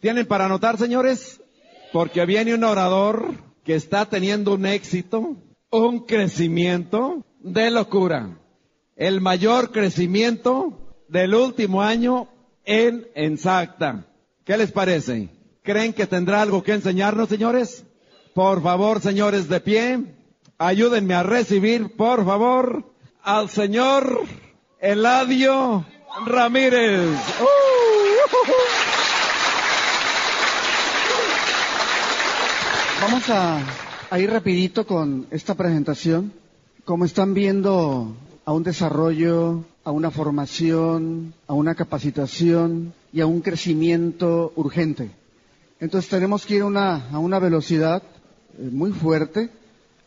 ¿Tienen para anotar, señores? Porque viene un orador que está teniendo un éxito, un crecimiento de locura. El mayor crecimiento del último año en Ensacta. ¿Qué les parece? ¿Creen que tendrá algo que enseñarnos, señores? Por favor, señores de pie, ayúdenme a recibir, por favor, al señor Eladio Ramírez. Vamos a, ir rapidito con esta presentación. Como están viendo, a un desarrollo, a una formación, a una capacitación y a un crecimiento urgente. Entonces tenemos que ir a una, velocidad eh, muy fuerte.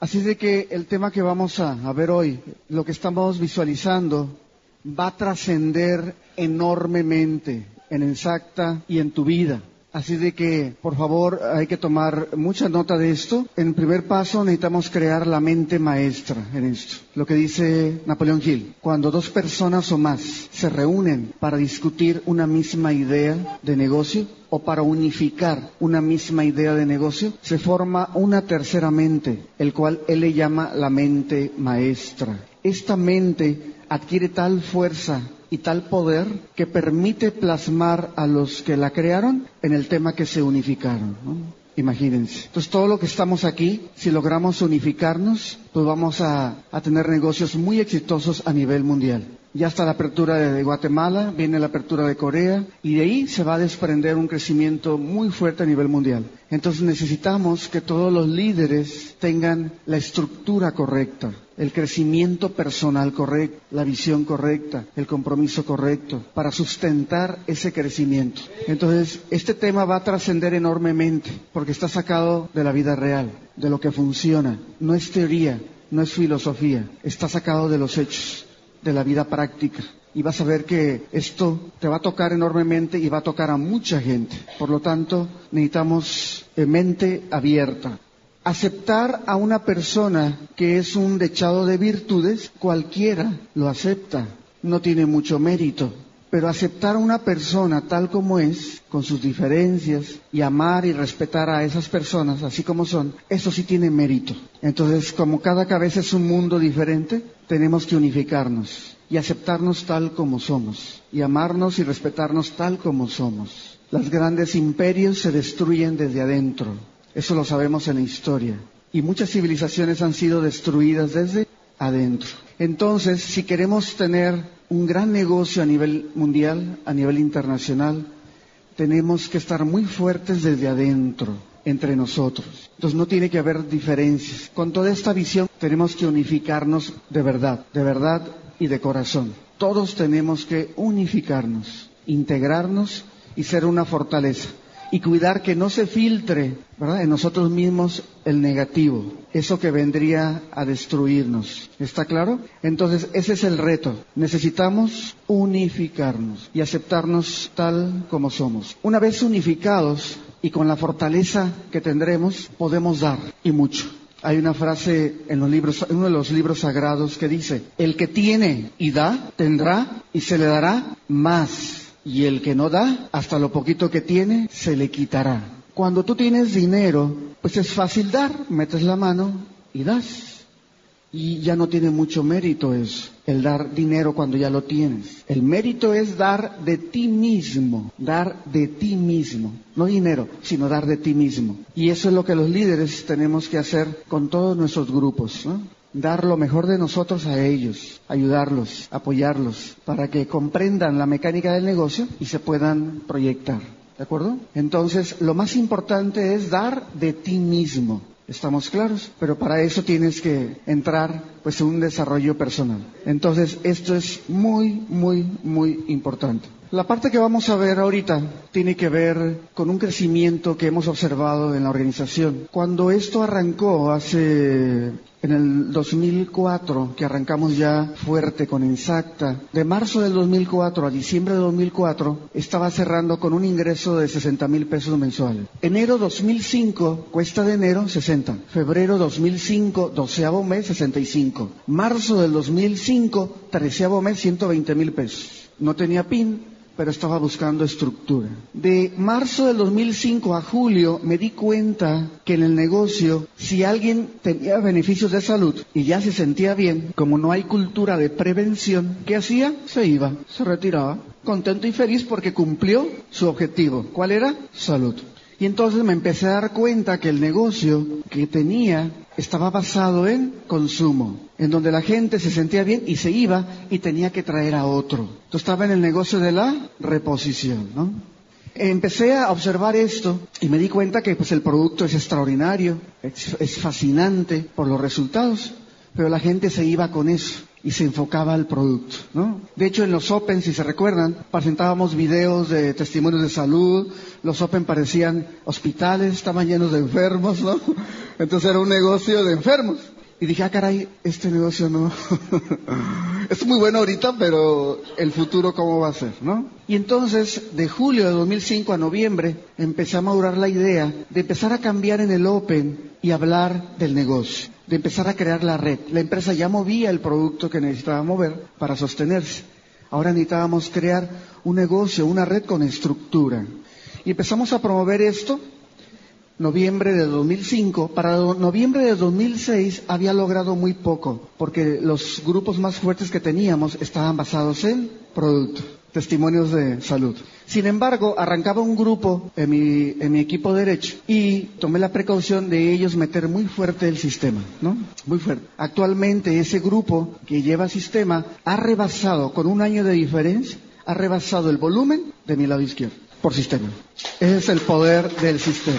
Así de que el tema que vamos a ver hoy, lo que estamos visualizando, va a trascender enormemente en Exacta y en tu vida. Así de que, por favor, hay que tomar mucha nota de esto. En primer paso, necesitamos crear la mente maestra en esto. Lo que dice Napoleón Hill. Cuando dos personas o más se reúnen para discutir una misma idea de negocio o para unificar una misma idea de negocio, se forma una tercera mente, el cual él le llama la mente maestra. Esta mente adquiere tal fuerza y tal poder que permite plasmar a los que la crearon en el tema que se unificaron. ¿no? Imagínense. Entonces todo lo que estamos aquí, si logramos unificarnos, pues vamos a, a, tener negocios muy exitosos a nivel mundial. Ya está la apertura de Guatemala, viene la apertura de Corea y de ahí se va a desprender un crecimiento muy fuerte a nivel mundial. Entonces necesitamos que todos los líderes tengan la estructura correcta, el crecimiento personal correcto, la visión correcta, el compromiso correcto para sustentar ese crecimiento. Entonces este tema va a trascender enormemente porque está sacado de la vida real, de lo que funciona. No es teoría, no es filosofía, está sacado de los hechos de la vida práctica. Y vas a ver que esto te va a tocar enormemente y va a tocar a mucha gente. Por lo tanto, necesitamos mente abierta. Aceptar a una persona que es un dechado de virtudes, cualquiera lo acepta. No tiene mucho mérito. Pero aceptar a una persona tal como es, con sus diferencias, y amar y respetar a esas personas así como son, eso sí tiene mérito. Entonces, como cada cabeza es un mundo diferente, tenemos que unificarnos y aceptarnos tal como somos, y amarnos y respetarnos tal como somos. Los grandes imperios se destruyen desde adentro, eso lo sabemos en la historia, y muchas civilizaciones han sido destruidas desde adentro. Entonces, si queremos tener un gran negocio a nivel mundial, a nivel internacional, tenemos que estar muy fuertes desde adentro, entre nosotros. Entonces no tiene que haber diferencias. Con toda esta visión tenemos que unificarnos de verdad, de verdad y de corazón. Todos tenemos que unificarnos, integrarnos y ser una fortaleza y cuidar que no se filtre ¿verdad? en nosotros mismos el negativo, eso que vendría a destruirnos. ¿Está claro? Entonces, ese es el reto. Necesitamos unificarnos y aceptarnos tal como somos. Una vez unificados y con la fortaleza que tendremos, podemos dar y mucho. Hay una frase en los libros, en uno de los libros sagrados que dice, el que tiene y da, tendrá y se le dará más y el que no da, hasta lo poquito que tiene, se le quitará. Cuando tú tienes dinero, pues es fácil dar, metes la mano y das. Y ya no tiene mucho mérito eso, el dar dinero cuando ya lo tienes. El mérito es dar de ti mismo, dar de ti mismo. No dinero, sino dar de ti mismo. Y eso es lo que los líderes tenemos que hacer con todos nuestros grupos, ¿no? Dar lo mejor de nosotros a ellos, ayudarlos, apoyarlos, para que comprendan la mecánica del negocio y se puedan proyectar. ¿De acuerdo? Entonces, lo más importante es dar de ti mismo. ¿Estamos claros? Pero para eso tienes que entrar pues en un desarrollo personal. Entonces, esto es muy, muy, muy importante. La parte que vamos a ver ahorita tiene que ver con un crecimiento que hemos observado en la organización. Cuando esto arrancó hace en el 2004, que arrancamos ya fuerte con Insacta, de marzo del 2004 a diciembre de 2004, estaba cerrando con un ingreso de 60 mil pesos mensuales. Enero 2005, cuesta de enero, 60. Febrero 2005, doceavo mes, 65. Marzo del 2005, treceavo mes, 120 mil pesos. No tenía PIN, pero estaba buscando estructura. De marzo del 2005 a julio me di cuenta que en el negocio, si alguien tenía beneficios de salud y ya se sentía bien, como no hay cultura de prevención, ¿qué hacía? Se iba, se retiraba, contento y feliz porque cumplió su objetivo. ¿Cuál era? Salud. Y entonces me empecé a dar cuenta que el negocio que tenía estaba basado en consumo, en donde la gente se sentía bien y se iba y tenía que traer a otro. Entonces estaba en el negocio de la reposición, ¿no? Empecé a observar esto y me di cuenta que pues el producto es extraordinario, es, fascinante por los resultados, pero la gente se iba con eso y se enfocaba al producto, ¿no? De hecho, en los Open, si se recuerdan, presentábamos videos de testimonios de salud, los Open parecían hospitales, estaban llenos de enfermos, ¿no? Entonces era un negocio de enfermos. Y dije, ah, caray, este negocio no. es muy bueno ahorita, pero el futuro, ¿cómo va a ser, no? Y entonces, de julio de 2005 a noviembre, empecé a madurar la idea de empezar a cambiar en el Open y hablar del negocio de empezar a crear la red. La empresa ya movía el producto que necesitaba mover para sostenerse. Ahora necesitábamos crear un negocio, una red con estructura. Y empezamos a promover esto noviembre de 2005. Para noviembre de 2006 había logrado muy poco, porque los grupos más fuertes que teníamos estaban basados en producto testimonios de salud. Sin embargo, arrancaba un grupo en mi, en mi equipo derecho y tomé la precaución de ellos meter muy fuerte el sistema, ¿no? Muy fuerte. Actualmente ese grupo que lleva sistema ha rebasado, con un año de diferencia, ha rebasado el volumen de mi lado izquierdo, por sistema. Ese es el poder del sistema.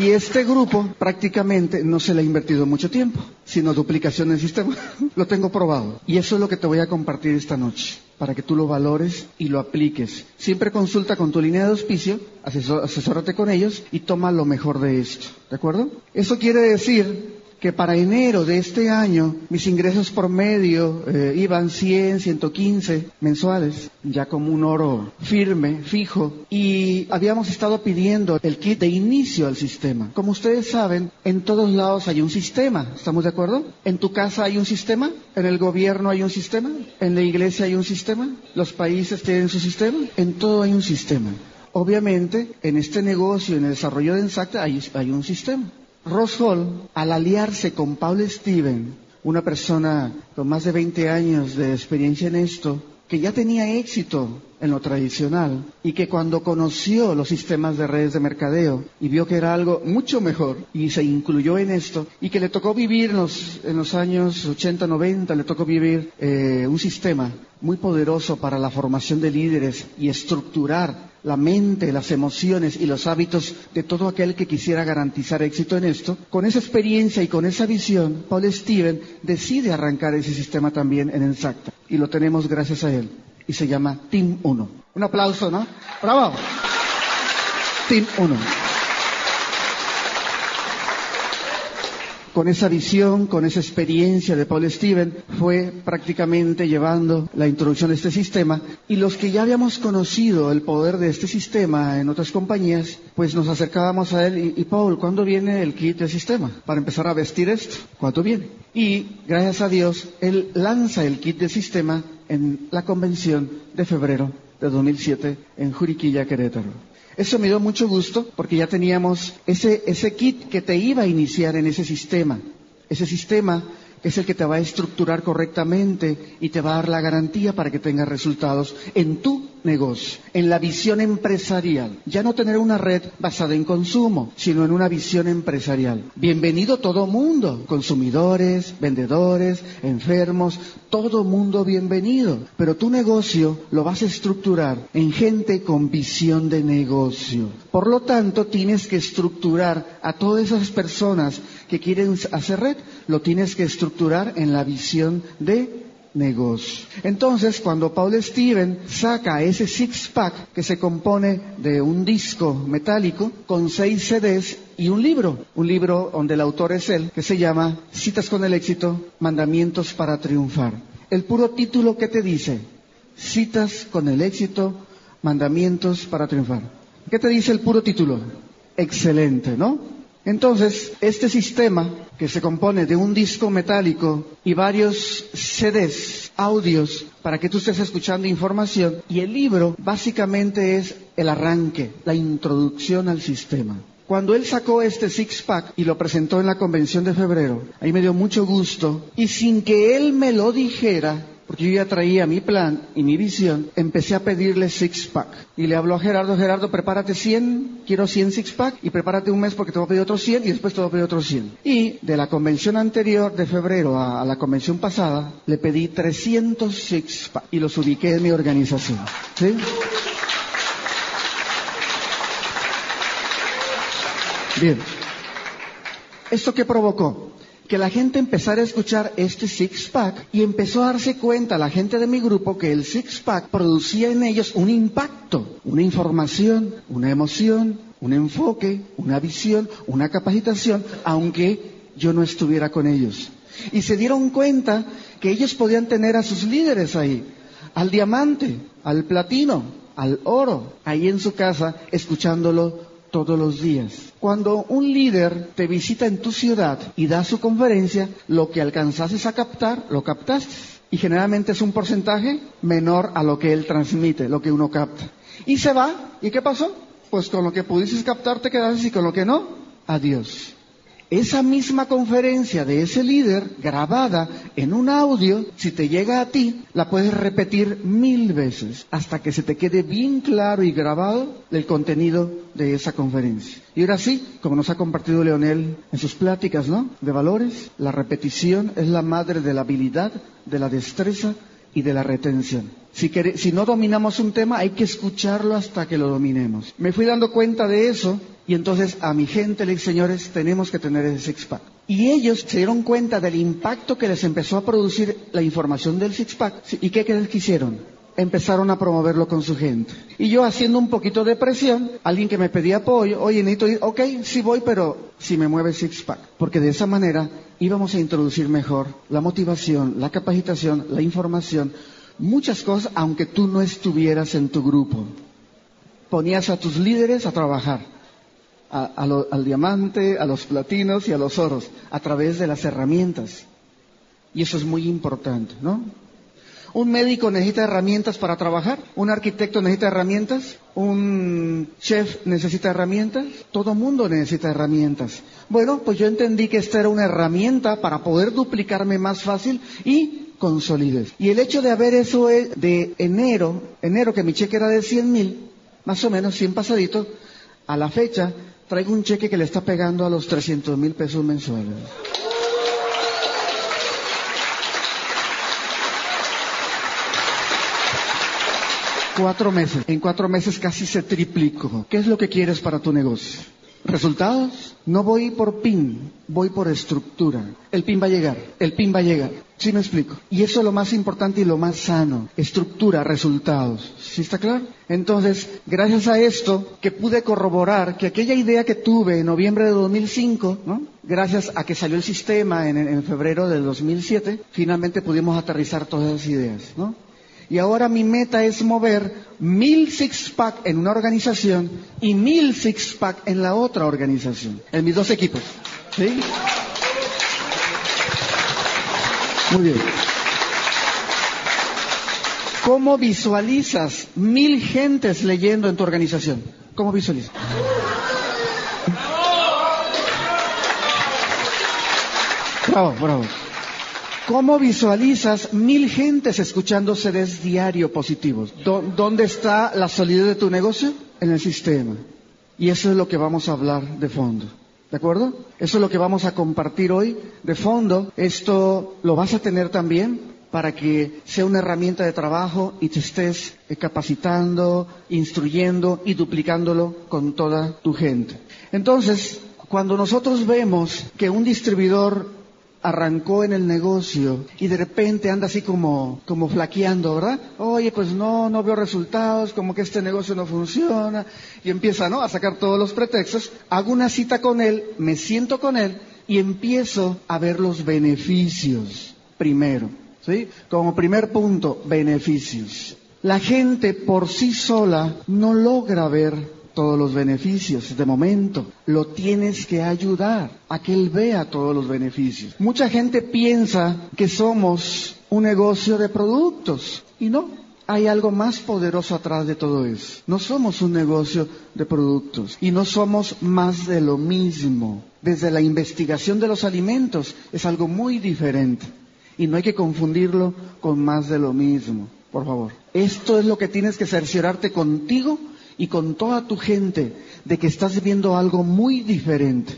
Y este grupo prácticamente no se le ha invertido mucho tiempo, sino duplicación del sistema. lo tengo probado. Y eso es lo que te voy a compartir esta noche, para que tú lo valores y lo apliques. Siempre consulta con tu línea de auspicio, asesórate con ellos y toma lo mejor de esto. ¿De acuerdo? Eso quiere decir que para enero de este año mis ingresos por medio eh, iban 100, 115 mensuales, ya como un oro firme, fijo, y habíamos estado pidiendo el kit de inicio al sistema. Como ustedes saben, en todos lados hay un sistema, ¿estamos de acuerdo? En tu casa hay un sistema, en el gobierno hay un sistema, en la iglesia hay un sistema, los países tienen su sistema, en todo hay un sistema. Obviamente, en este negocio, en el desarrollo de Ensacta, hay, hay un sistema. Ross Hall, al aliarse con Paul Steven, una persona con más de 20 años de experiencia en esto, que ya tenía éxito en lo tradicional y que cuando conoció los sistemas de redes de mercadeo y vio que era algo mucho mejor y se incluyó en esto y que le tocó vivir en los, en los años 80, 90, le tocó vivir eh, un sistema muy poderoso para la formación de líderes y estructurar la mente, las emociones y los hábitos de todo aquel que quisiera garantizar éxito en esto, con esa experiencia y con esa visión, Paul Steven decide arrancar ese sistema también en Ensacta. Y lo tenemos gracias a él. Y se llama Team 1. Un aplauso, ¿no? ¡Bravo! Team 1. Con esa visión, con esa experiencia de Paul Steven, fue prácticamente llevando la introducción de este sistema. Y los que ya habíamos conocido el poder de este sistema en otras compañías, pues nos acercábamos a él y, Paul, ¿cuándo viene el kit de sistema? Para empezar a vestir esto, ¿cuándo viene? Y gracias a Dios, él lanza el kit de sistema en la convención de febrero de 2007 en Juriquilla, Querétaro. Eso me dio mucho gusto porque ya teníamos ese, ese kit que te iba a iniciar en ese sistema. Ese sistema es el que te va a estructurar correctamente y te va a dar la garantía para que tengas resultados en tu negocio, en la visión empresarial. Ya no tener una red basada en consumo, sino en una visión empresarial. Bienvenido todo mundo, consumidores, vendedores, enfermos, todo mundo bienvenido. Pero tu negocio lo vas a estructurar en gente con visión de negocio. Por lo tanto, tienes que estructurar a todas esas personas que quieren hacer red, lo tienes que estructurar en la visión de negocio. Entonces, cuando Paul Steven saca ese six pack que se compone de un disco metálico con seis CDs y un libro, un libro donde el autor es él, que se llama Citas con el éxito, Mandamientos para triunfar. El puro título que te dice, Citas con el éxito, Mandamientos para triunfar. ¿Qué te dice el puro título? Excelente, ¿no? Entonces, este sistema que se compone de un disco metálico y varios CDs, audios, para que tú estés escuchando información. Y el libro básicamente es el arranque, la introducción al sistema. Cuando él sacó este six-pack y lo presentó en la convención de febrero, ahí me dio mucho gusto y sin que él me lo dijera, porque yo ya traía mi plan y mi visión, empecé a pedirle six-pack. Y le habló a Gerardo, Gerardo, prepárate 100, quiero 100 six-pack y prepárate un mes porque te voy a pedir otros 100 y después te voy a pedir otros 100. Y de la convención anterior de febrero a, la convención pasada, le pedí 300 six-pack y los ubiqué en mi organización. ¿Sí? Bien. ¿Esto qué provocó? Que la gente empezara a escuchar este six-pack y empezó a darse cuenta la gente de mi grupo que el six-pack producía en ellos un impacto, una información, una emoción, un enfoque, una visión, una capacitación, aunque yo no estuviera con ellos. Y se dieron cuenta que ellos podían tener a sus líderes ahí, al diamante, al platino, al oro, ahí en su casa, escuchándolo todos los días. Cuando un líder te visita en tu ciudad y da su conferencia, lo que alcanzases a captar, lo captaste. Y generalmente es un porcentaje menor a lo que él transmite, lo que uno capta. Y se va, ¿y qué pasó? Pues con lo que pudieses captar te quedaste y con lo que no, adiós. Esa misma conferencia de ese líder, grabada en un audio, si te llega a ti, la puedes repetir mil veces hasta que se te quede bien claro y grabado el contenido de esa conferencia. Y ahora sí, como nos ha compartido Leonel en sus pláticas, ¿no? De valores, la repetición es la madre de la habilidad, de la destreza y de la retención. Si, si, no dominamos un tema, hay que escucharlo hasta que lo dominemos. Me fui dando cuenta de eso y entonces a mi gente le dije, señores, tenemos que tener ese six-pack. Y ellos se dieron cuenta del impacto que les empezó a producir la información del six-pack. ¿Y qué crees que hicieron? Empezaron a promoverlo con su gente. Y yo haciendo un poquito de presión, alguien que me pedía apoyo, oye, necesito ir, ok, sí voy, pero si me mueve six-pack. Porque de esa manera íbamos a introducir mejor la motivación, la capacitación, la información, muchas cosas, aunque tú no estuvieras en tu grupo. Ponías a tus líderes a trabajar a, al diamante, a los platinos y a los oros, a través de las herramientas. Y eso es muy importante, ¿no? Un médico necesita herramientas para trabajar, un arquitecto necesita herramientas, un chef necesita herramientas, todo mundo necesita herramientas. Bueno, pues yo entendí que esta era una herramienta para poder duplicarme más fácil y con solidez. Y el hecho de haber eso de enero, enero que mi cheque era de 100 mil, más o menos 100 pasaditos, a la fecha traigo un cheque que le está pegando a los 300 mil pesos mensuales. Cuatro meses. En cuatro meses casi se triplicó. ¿Qué es lo que quieres para tu negocio? ¿Resultados? No voy por PIN, voy por estructura. El PIN va a llegar, el PIN va a llegar. ¿Sí me explico? Y eso es lo más importante y lo más sano. Estructura, resultados. ¿Sí está claro? Entonces, gracias a esto, que pude corroborar que aquella idea que tuve en noviembre de 2005, ¿no? Gracias a que salió el sistema en, en febrero del 2007, finalmente pudimos aterrizar todas esas ideas, ¿no? Y ahora mi meta es mover mil six-pack en una organización y mil six-pack en la otra organización, en mis dos equipos. ¿Sí? Muy bien. ¿Cómo visualizas mil gentes leyendo en tu organización? ¿Cómo visualizas? Bravo, bravo. ¿Cómo visualizas mil gentes escuchando CDs diario positivos? ¿Dónde está la solidez de tu negocio? En el sistema. Y eso es lo que vamos a hablar de fondo. ¿De acuerdo? Eso es lo que vamos a compartir hoy de fondo. Esto lo vas a tener también para que sea una herramienta de trabajo y te estés capacitando, instruyendo y duplicándolo con toda tu gente. Entonces, cuando nosotros vemos que un distribuidor arrancó en el negocio y de repente anda así como, como flaqueando, ¿verdad? Oye, pues no, no veo resultados, como que este negocio no funciona, y empieza, ¿no? A sacar todos los pretextos. Hago una cita con él, me siento con él y empiezo a ver los beneficios primero, ¿sí? Como primer punto, beneficios. La gente por sí sola no logra ver todos los beneficios de momento. Lo tienes que ayudar a que él vea todos los beneficios. Mucha gente piensa que somos un negocio de productos y no. Hay algo más poderoso atrás de todo eso. No somos un negocio de productos y no somos más de lo mismo. Desde la investigación de los alimentos es algo muy diferente y no hay que confundirlo con más de lo mismo. Por favor. Esto es lo que tienes que cerciorarte contigo y con toda tu gente de que estás viendo algo muy diferente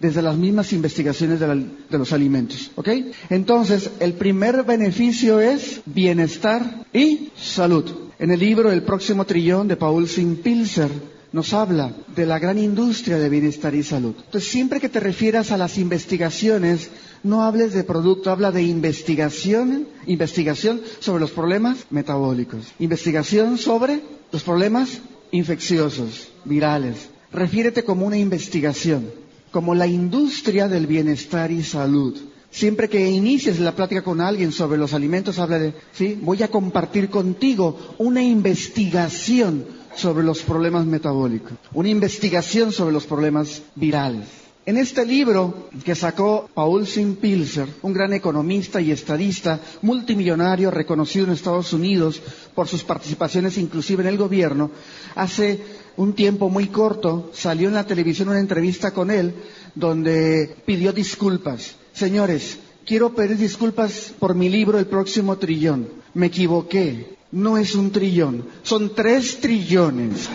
desde las mismas investigaciones de, los alimentos. ¿Ok? Entonces, el primer beneficio es bienestar y salud. En el libro El próximo trillón de Paul Pilser nos habla de la gran industria de bienestar y salud. Entonces, siempre que te refieras a las investigaciones, no hables de producto, habla de investigación, investigación sobre los problemas metabólicos, investigación sobre los problemas infecciosos, virales. Refiérete como una investigación, como la industria del bienestar y salud. Siempre que inicies la plática con alguien sobre los alimentos, habla de, sí, voy a compartir contigo una investigación sobre los problemas metabólicos, una investigación sobre los problemas virales. En este libro que sacó Paul Pilser, un gran economista y estadista multimillonario reconocido en Estados Unidos por sus participaciones inclusive en el gobierno, hace un tiempo muy corto salió en la televisión una entrevista con él donde pidió disculpas. Señores, quiero pedir disculpas por mi libro El próximo trillón. Me equivoqué. No es un trillón, son tres trillones.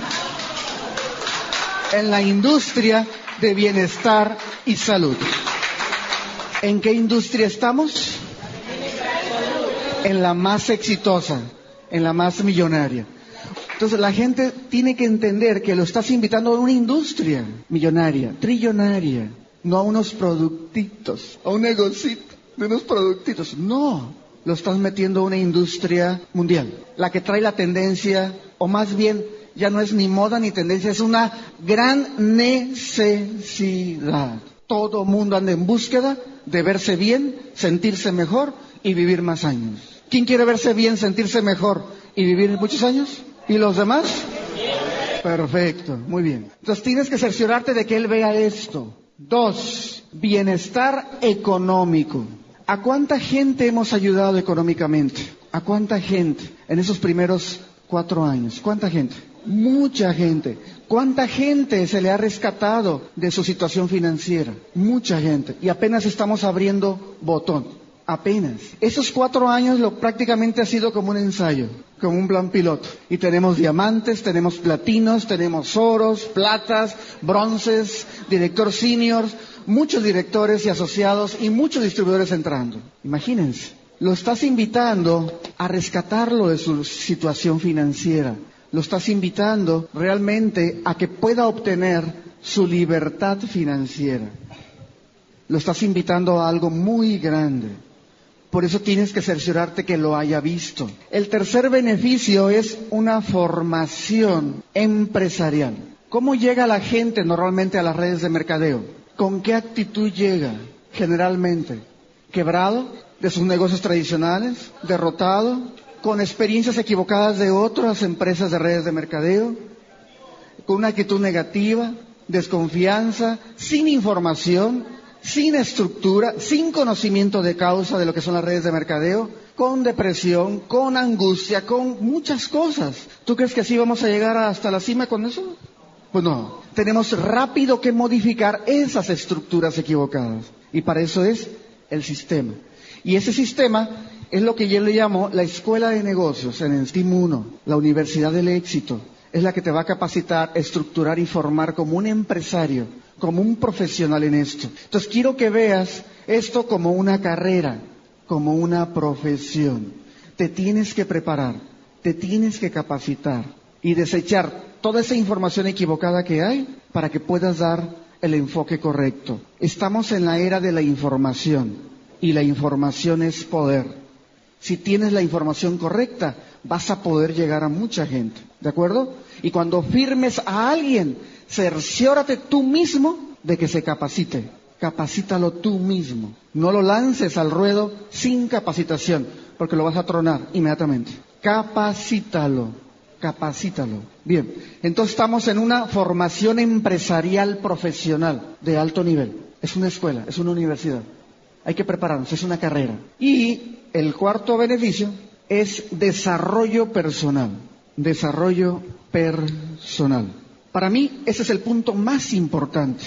En la industria de bienestar y salud. ¿En qué industria estamos? En la más exitosa, en la más millonaria. Entonces la gente tiene que entender que lo estás invitando a una industria millonaria, trillonaria, no a unos productitos, a un negocito de unos productitos. No, lo estás metiendo a una industria mundial, la que trae la tendencia, o más bien ya no es ni moda ni tendencia, es una gran necesidad. Todo mundo anda en búsqueda de verse bien, sentirse mejor y vivir más años. ¿Quién quiere verse bien, sentirse mejor y vivir muchos años? ¿Y los demás? Perfecto, muy bien. Entonces tienes que cerciorarte de que él vea esto. Dos, bienestar económico. ¿A cuánta gente hemos ayudado económicamente? ¿A cuánta gente en esos primeros cuatro años? ¿Cuánta gente? Mucha gente. ¿Cuánta gente se le ha rescatado de su situación financiera? Mucha gente. Y apenas estamos abriendo botón. Apenas. Esos cuatro años lo prácticamente ha sido como un ensayo, como un plan piloto. Y tenemos diamantes, tenemos platinos, tenemos oros, platas, bronces, director seniors, muchos directores y asociados y muchos distribuidores entrando. Imagínense. Lo estás invitando a rescatarlo de su situación financiera lo estás invitando realmente a que pueda obtener su libertad financiera. Lo estás invitando a algo muy grande. Por eso tienes que cerciorarte que lo haya visto. El tercer beneficio es una formación empresarial. ¿Cómo llega la gente normalmente a las redes de mercadeo? ¿Con qué actitud llega generalmente? ¿Quebrado de sus negocios tradicionales? ¿Derrotado? Con experiencias equivocadas de otras empresas de redes de mercadeo, con una actitud negativa, desconfianza, sin información, sin estructura, sin conocimiento de causa de lo que son las redes de mercadeo, con depresión, con angustia, con muchas cosas. ¿Tú crees que así vamos a llegar hasta la cima con eso? Pues no, tenemos rápido que modificar esas estructuras equivocadas. Y para eso es el sistema. Y ese sistema es lo que yo le llamo la escuela de negocios en el Team 1, la Universidad del Éxito. Es la que te va a capacitar, estructurar y formar como un empresario, como un profesional en esto. Entonces quiero que veas esto como una carrera, como una profesión. Te tienes que preparar, te tienes que capacitar y desechar toda esa información equivocada que hay para que puedas dar el enfoque correcto. Estamos en la era de la información y la información es poder. Si tienes la información correcta, vas a poder llegar a mucha gente. ¿De acuerdo? Y cuando firmes a alguien, cerciórate tú mismo de que se capacite. Capacítalo tú mismo. No lo lances al ruedo sin capacitación, porque lo vas a tronar inmediatamente. Capacítalo. capacítalo. Bien, entonces estamos en una formación empresarial profesional de alto nivel. Es una escuela, es una universidad. Hay que prepararnos, es una carrera. Y el cuarto beneficio es desarrollo personal. Desarrollo personal. Para mí ese es el punto más importante.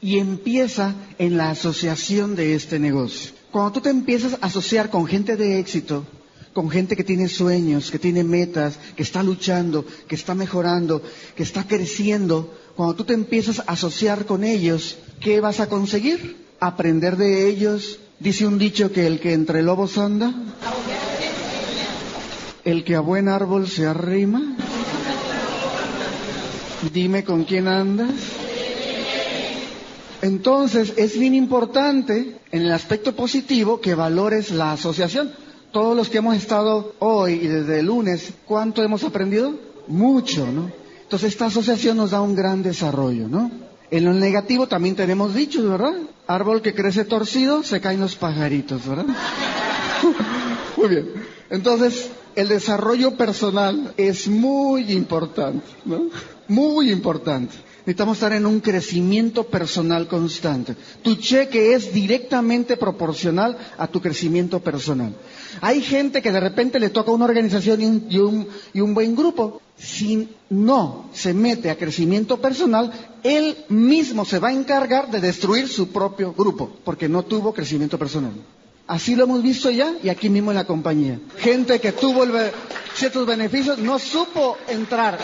Y empieza en la asociación de este negocio. Cuando tú te empiezas a asociar con gente de éxito, con gente que tiene sueños, que tiene metas, que está luchando, que está mejorando, que está creciendo, cuando tú te empiezas a asociar con ellos, ¿qué vas a conseguir? Aprender de ellos. Dice un dicho que el que entre lobos anda, el que a buen árbol se arrima. Dime con quién andas. Entonces es bien importante en el aspecto positivo que valores la asociación. Todos los que hemos estado hoy y desde el lunes, ¿cuánto hemos aprendido? Mucho, ¿no? Entonces esta asociación nos da un gran desarrollo, ¿no? En lo negativo también tenemos dichos, ¿verdad? Árbol que crece torcido, se caen los pajaritos, ¿verdad? Muy bien. Entonces, el desarrollo personal es muy importante, ¿no? Muy importante. Necesitamos estar en un crecimiento personal constante. Tu cheque es directamente proporcional a tu crecimiento personal. Hay gente que de repente le toca una organización y un, y un, buen grupo. Si no se mete a crecimiento personal, él mismo se va a encargar de destruir su propio grupo, porque no tuvo crecimiento personal. Así lo hemos visto ya y aquí mismo en la compañía. Gente que tuvo ciertos beneficios no supo entrar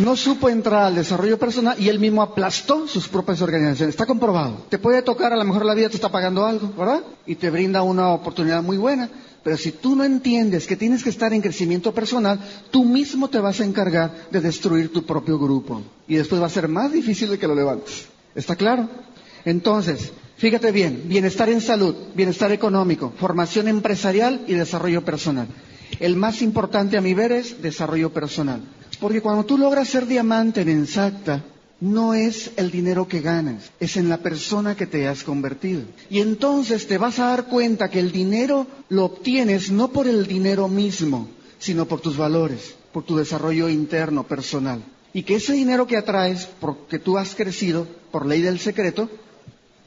no supo entrar al desarrollo personal y él mismo aplastó sus propias organizaciones. Está comprobado. Te puede tocar, a lo mejor la vida te está pagando algo, ¿verdad? Y te brinda una oportunidad muy buena. Pero si tú no entiendes que tienes que estar en crecimiento personal, tú mismo te vas a encargar de destruir tu propio grupo. Y después va a ser más difícil de que lo levantes. ¿Está claro? Entonces, Fíjate bien, bienestar en salud, bienestar económico, formación empresarial y desarrollo personal. El más importante a mi ver es desarrollo personal. Porque cuando tú logras ser diamante en Exacta, no es el dinero que ganas, es en la persona que te has convertido. Y entonces te vas a dar cuenta que el dinero lo obtienes no por el dinero mismo, sino por tus valores, por tu desarrollo interno, personal. Y que ese dinero que atraes, porque tú has crecido por ley del secreto,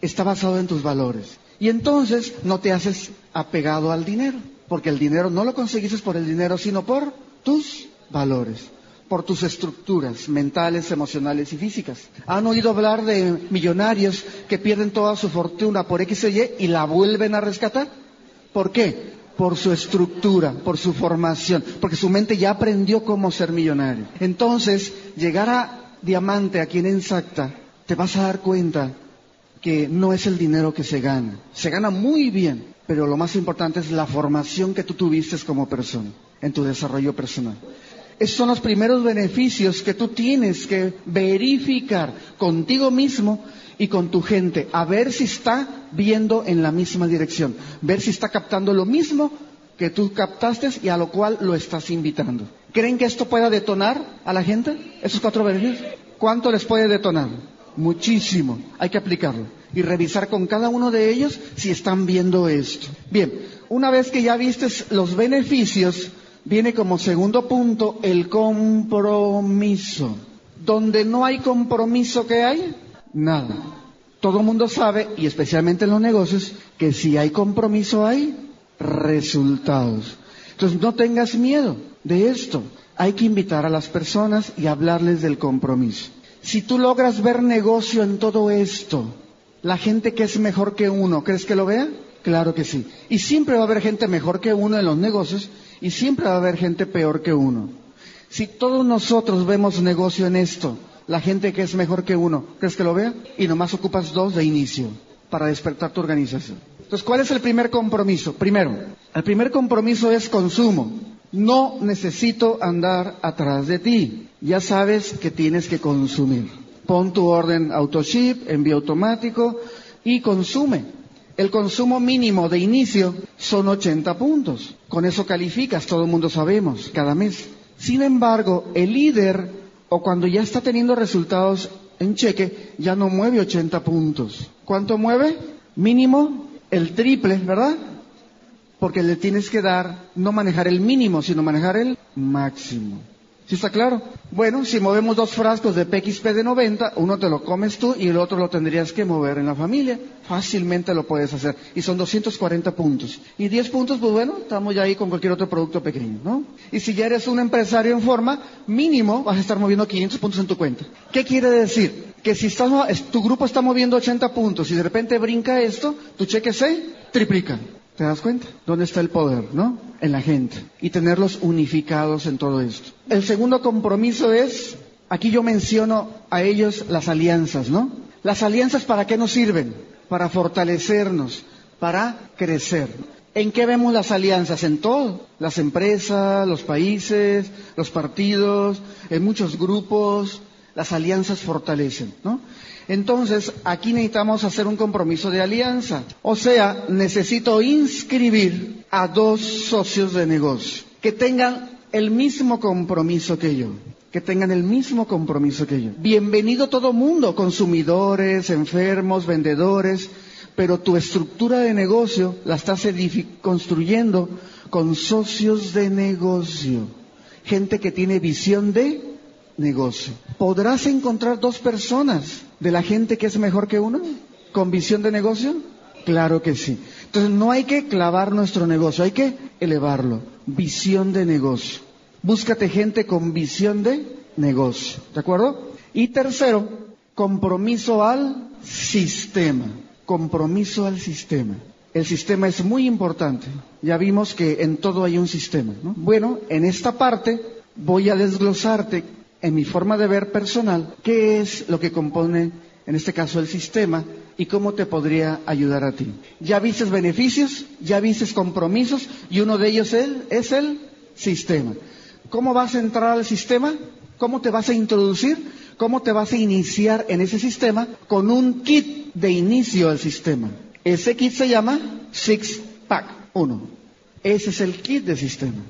está basado en tus valores. Y entonces no te haces apegado al dinero, porque el dinero no lo conseguiste por el dinero, sino por tus valores, por tus estructuras mentales, emocionales y físicas. ¿Han oído hablar de millonarios que pierden toda su fortuna por X o Y y la vuelven a rescatar? ¿Por qué? Por su estructura, por su formación, porque su mente ya aprendió cómo ser millonario. Entonces, llegar a diamante aquí en Ensacta, te vas a dar cuenta que no es el dinero que se gana. Se gana muy bien, pero lo más importante es la formación que tú tuviste como persona, en tu desarrollo personal. Esos son los primeros beneficios que tú tienes que verificar contigo mismo y con tu gente, a ver si está viendo en la misma dirección, ver si está captando lo mismo que tú captaste y a lo cual lo estás invitando. ¿Creen que esto pueda detonar a la gente? Esos cuatro beneficios. ¿Cuánto les puede detonar? Muchísimo. Hay que aplicarlo y revisar con cada uno de ellos si están viendo esto. Bien, una vez que ya vistes los beneficios, viene como segundo punto el compromiso. Donde no hay compromiso, ¿qué hay? Nada. Todo el mundo sabe, y especialmente en los negocios, que si hay compromiso hay resultados. Entonces no tengas miedo de esto. Hay que invitar a las personas y hablarles del compromiso. Si tú logras ver negocio en todo esto, la gente que es mejor que uno, ¿crees que lo vea? Claro que sí. Y siempre va a haber gente mejor que uno en los negocios y siempre va a haber gente peor que uno. Si todos nosotros vemos negocio en esto, la gente que es mejor que uno, ¿crees que lo vea? Y nomás ocupas dos de inicio para despertar tu organización. Entonces, ¿cuál es el primer compromiso? Primero, el primer compromiso es consumo. No necesito andar atrás de ti. Ya sabes que tienes que consumir. Pon tu orden autoship, envío automático y consume. El consumo mínimo de inicio son 80 puntos. Con eso calificas, todo el mundo sabemos, cada mes. Sin embargo, el líder, o cuando ya está teniendo resultados en cheque, ya no mueve 80 puntos. ¿Cuánto mueve? Mínimo el triple, ¿verdad? Porque le tienes que dar, no manejar el mínimo, sino manejar el máximo. ¿Sí está claro? Bueno, si movemos dos frascos de PXP de 90, uno te lo comes tú y el otro lo tendrías que mover en la familia. Fácilmente lo puedes hacer. Y son 240 puntos. Y 10 puntos, pues bueno, estamos ya ahí con cualquier otro producto pequeño, ¿no? Y si ya eres un empresario en forma, mínimo vas a estar moviendo 500 puntos en tu cuenta. ¿Qué quiere decir? Que si estás, tu grupo está moviendo 80 puntos y de repente brinca esto, tu cheque se triplica. ¿Te das cuenta? ¿Dónde está el poder, no? En la gente. Y tenerlos unificados en todo esto. El segundo compromiso es, aquí yo menciono a ellos las alianzas, ¿no? Las alianzas para qué nos sirven? Para fortalecernos, para crecer. ¿En qué vemos las alianzas? En todo. Las empresas, los países, los partidos, en muchos grupos, las alianzas fortalecen, ¿no? Entonces, aquí necesitamos hacer un compromiso de alianza. O sea, necesito inscribir a dos socios de negocio que tengan el mismo compromiso que yo que tengan el mismo compromiso que yo. Bienvenido todo mundo, consumidores, enfermos, vendedores, pero tu estructura de negocio la estás construyendo con socios de negocio, gente que tiene visión de negocio. ¿Podrás encontrar dos personas de la gente que es mejor que uno con visión de negocio? Claro que sí. Entonces no hay que clavar nuestro negocio, hay que elevarlo. Visión de negocio. Búscate gente con visión de negocio. ¿De acuerdo? Y tercero, compromiso al sistema. Compromiso al sistema. El sistema es muy importante. Ya vimos que en todo hay un sistema. Bueno, en esta parte voy a desglosarte en mi forma de ver personal, qué es lo que compone, en este caso, el sistema y cómo te podría ayudar a ti. Ya viste beneficios, ya viste compromisos y uno de ellos es el sistema. ¿Cómo vas a entrar al sistema? ¿Cómo te vas a introducir? ¿Cómo te vas a iniciar en ese sistema? Con un kit de inicio al sistema. Ese kit se llama Six Pack 1. Ese es el kit de sistema.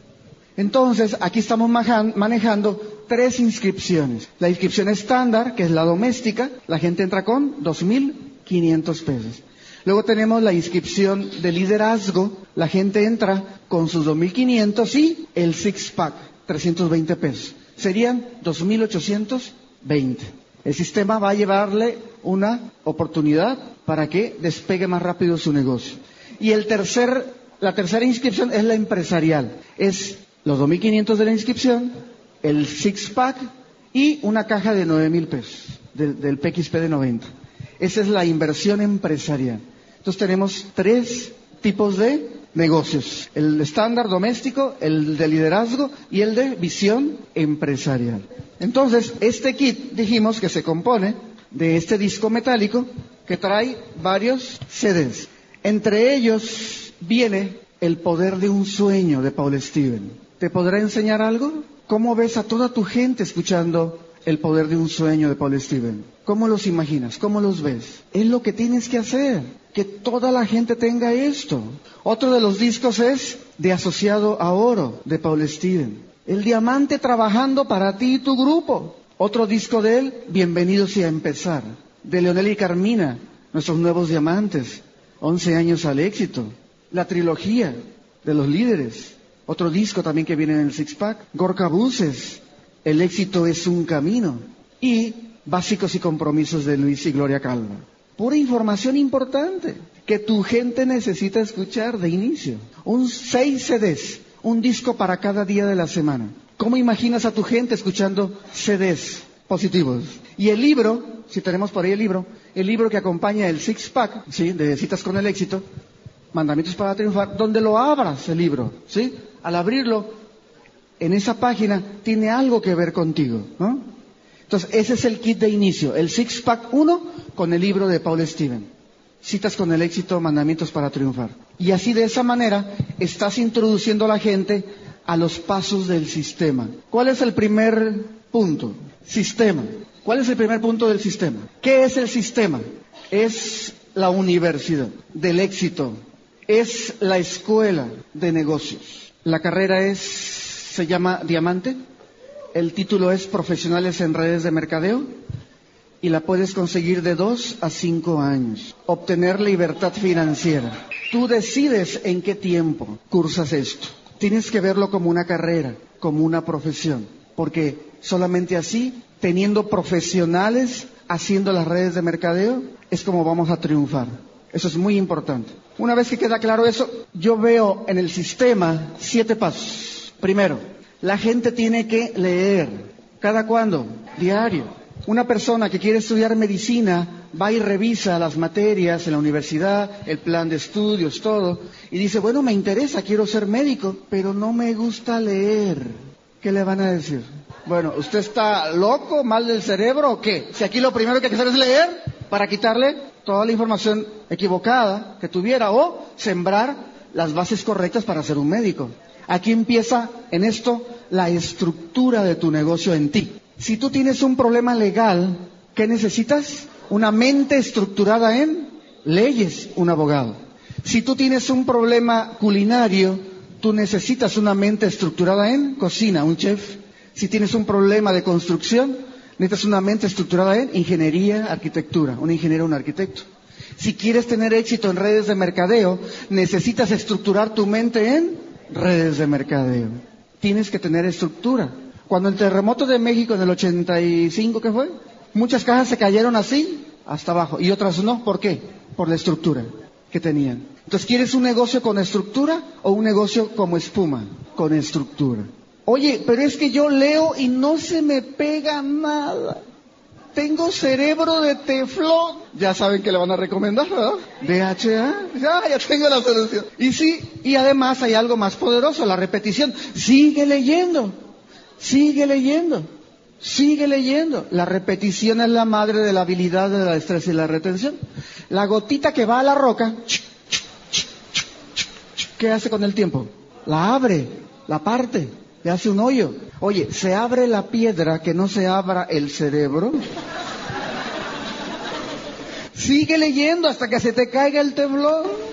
Entonces, aquí estamos manejando tres inscripciones. La inscripción estándar, que es la doméstica, la gente entra con 2.500 pesos. Luego tenemos la inscripción de liderazgo, la gente entra con sus 2.500 y el six pack, 320 pesos. Serían 2.820. El sistema va a llevarle una oportunidad para que despegue más rápido su negocio. Y el tercer, la tercera inscripción es la empresarial. Es los 2.500 de la inscripción, el six-pack y una caja de 9.000 pesos del, PXP de 90. Esa es la inversión empresarial. Entonces tenemos tres tipos de negocios. El estándar doméstico, el de liderazgo y el de visión empresarial. Entonces, este kit dijimos que se compone de este disco metálico que trae varios CDs. Entre ellos viene El poder de un sueño de Paul Steven. ¿Te podrá enseñar algo? ¿Cómo ves a toda tu gente escuchando el poder de un sueño de Paul Steven? ¿Cómo los imaginas? ¿Cómo los ves? Es lo que tienes que hacer, que toda la gente tenga esto. Otro de los discos es de Asociado a Oro de Paul Steven. El diamante trabajando para ti y tu grupo. Otro disco de él, Bienvenidos y a empezar, de Leonel y Carmina, nuestros nuevos diamantes, 11 años al éxito. La trilogía de los líderes, otro disco también que viene en el Six Pack, Gorka Buses, El éxito es un camino. Y Básicos y compromisos de Luis y Gloria Calva. Pura información importante que tu gente necesita escuchar de inicio. Un seis CDs, un disco para cada día de la semana. ¿Cómo imaginas a tu gente escuchando CDs positivos? Y el libro, si tenemos por ahí el libro, el libro que acompaña el Six Pack, ¿sí? De Citas con el Éxito, Mandamientos para Triunfar, donde lo abras el libro, ¿sí? Al abrirlo, en esa página tiene algo que ver contigo, ¿no? Entonces, ese es el kit de inicio, el Six Pack 1 con el libro de Paul Steven. Citas con el éxito, mandamientos para triunfar. Y así de esa manera estás introduciendo a la gente a los pasos del sistema. ¿Cuál es el primer punto? Sistema. ¿Cuál es el primer punto del sistema? ¿Qué es el sistema? Es la universidad del éxito. Es la escuela de negocios. La carrera se llama Diamante. El título es Profesionales en Redes de Mercadeo. y la puedes conseguir de dos a cinco años. Obtener libertad financiera. Tú decides en qué tiempo cursas esto. Tienes que verlo como una carrera, como una profesión, porque solamente así, teniendo profesionales haciendo las redes de mercadeo, es como vamos a triunfar. Eso es muy importante. Una vez que queda claro eso, yo veo en el sistema siete pasos. Primero, la gente tiene que leer. ¿Cada cuándo? Diario. Una persona que quiere estudiar medicina va y revisa las materias en la universidad, el plan de estudios, todo, y dice, bueno, me interesa, quiero ser médico, pero no me gusta leer. ¿Qué le van a decir? Bueno, ¿usted está loco, mal del cerebro o qué? Si aquí lo primero que hay que hacer es leer para quitarle toda la información equivocada que tuviera o sembrar las bases correctas para ser un médico. Aquí empieza en esto la estructura de tu negocio en ti. Si tú tienes un problema legal, ¿qué necesitas? Una mente estructurada en leyes, un abogado. Si tú tienes un problema culinario, tú necesitas una mente estructurada en cocina, un chef. Si tienes un problema de construcción, necesitas una mente estructurada en ingeniería, arquitectura, un ingeniero, un arquitecto. Si quieres tener éxito en redes de mercadeo, necesitas estructurar tu mente en redes de mercadeo. Tienes que tener estructura. Cuando el terremoto de México en el 85, ¿qué fue? Muchas cajas se cayeron así, hasta abajo, y otras no. ¿Por qué? Por la estructura que tenían. Entonces, ¿quieres un negocio con estructura o un negocio como espuma? Con estructura. Oye, pero es que yo leo y no se me pega nada. Tengo cerebro de teflón. Ya saben que le van a recomendar, ¿verdad? DHA. Ya, ya tengo la solución. Y sí, y además hay algo más poderoso, la repetición. Sigue leyendo. Sigue leyendo, sigue leyendo. La repetición es la madre de la habilidad, de la destreza y la retención. La gotita que va a la roca, ¿qué hace con el tiempo? La abre, la parte, le hace un hoyo. Oye, ¿se abre la piedra que no se abra el cerebro? Sigue leyendo hasta que se te caiga el temblor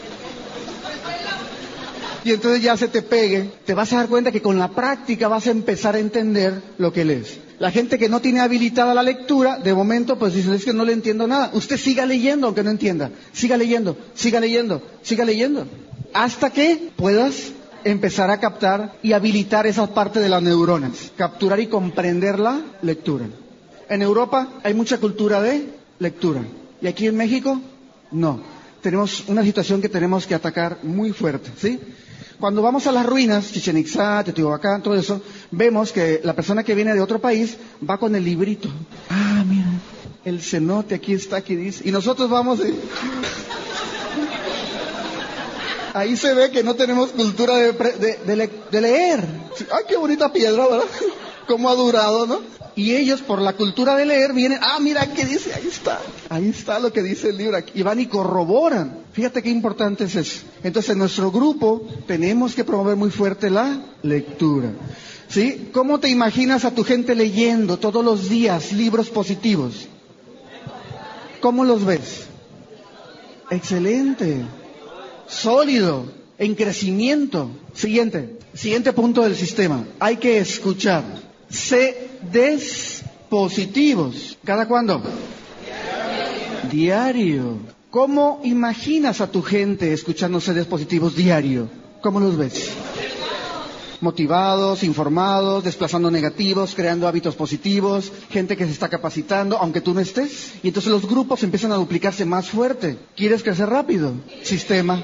y entonces ya se te pegue, te vas a dar cuenta que con la práctica vas a empezar a entender lo que lees. La gente que no tiene habilitada la lectura, de momento, pues dice, es que no le entiendo nada. Usted siga leyendo aunque no entienda. Siga leyendo, siga leyendo, siga leyendo. Hasta que puedas empezar a captar y habilitar esa parte de las neuronas. Capturar y comprender la lectura. En Europa hay mucha cultura de lectura. ¿Y aquí en México? No. Tenemos una situación que tenemos que atacar muy fuerte, ¿sí? Cuando vamos a las ruinas, Chichen Itza, Teotihuacán, todo eso, vemos que la persona que viene de otro país va con el librito. Ah, mira, el cenote aquí está, aquí dice. Y nosotros vamos y... Ahí se ve que no tenemos cultura de, de leer. Ay, qué bonita piedra, ¿verdad? Cómo ha durado, ¿no? Y ellos, por la cultura de leer, vienen, ah, mira qué dice, ahí está, ahí está lo que dice el libro, y van y corroboran. Fíjate qué importante es eso. Entonces, en nuestro grupo tenemos que promover muy fuerte la lectura. ¿Sí? ¿Cómo te imaginas a tu gente leyendo todos los días libros positivos? ¿Cómo los ves? Excelente, sólido, en crecimiento. Siguiente, siguiente punto del sistema. Hay que escuchar. Sé despositivos. ¿Cada cuándo? Diario. ¿Cómo imaginas a tu gente escuchándose dispositivos diario? ¿Cómo los ves? Motivados, informados, desplazando negativos, creando hábitos positivos, gente que se está capacitando, aunque tú no estés. Y entonces los grupos empiezan a duplicarse más fuerte. ¿Quieres crecer rápido? Sistema.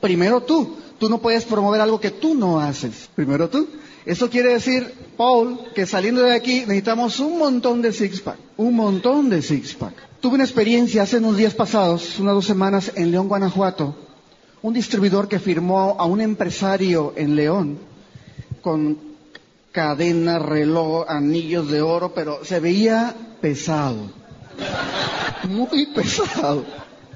Primero tú. Tú no puedes promover algo que tú no haces. Primero tú. Eso quiere decir, Paul, que saliendo de aquí necesitamos un montón de six-pack, un montón de six-pack. Tuve una experiencia hace unos días pasados, unas dos semanas, en León, Guanajuato, un distribuidor que firmó a un empresario en León con cadena, reloj, anillos de oro, pero se veía pesado, muy pesado.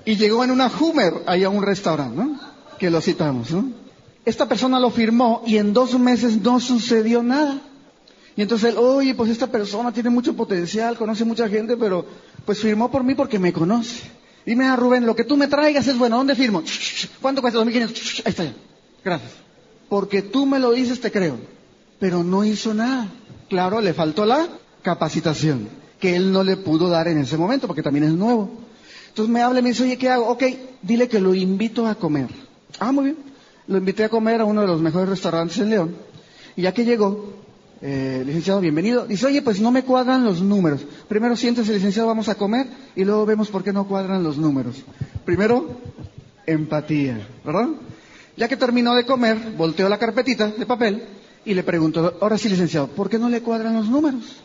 Y llegó en una Hummer ahí a un restaurante, ¿no? Que lo citamos, ¿no? esta persona lo firmó y en dos meses no sucedió nada. Y entonces él, oye, pues esta persona tiene mucho potencial, conoce mucha gente, pero pues firmó por mí porque me conoce. Dime a Rubén, lo que tú me traigas es bueno, ¿dónde firmo? ¿Cuánto cuesta? 2.500. Ahí está. Gracias. Porque tú me lo dices, te creo. Pero no hizo nada. Claro, le faltó la capacitación. que él no le pudo dar en ese momento, porque también es nuevo. Entonces me habla y me dice, oye, ¿qué hago? Ok, dile que lo invito a comer. Ah, muy bien. Lo invité a comer a uno de los mejores restaurantes en León. Y ya que llegó, eh, licenciado, bienvenido. Dice, oye, pues no me cuadran los números. Primero siéntese, licenciado, vamos a comer y luego vemos por qué no cuadran los números. Primero, empatía, ¿verdad? Ya que terminó de comer, volteó la carpetita de papel y le preguntó, ahora sí, licenciado, ¿por qué no le cuadran los números?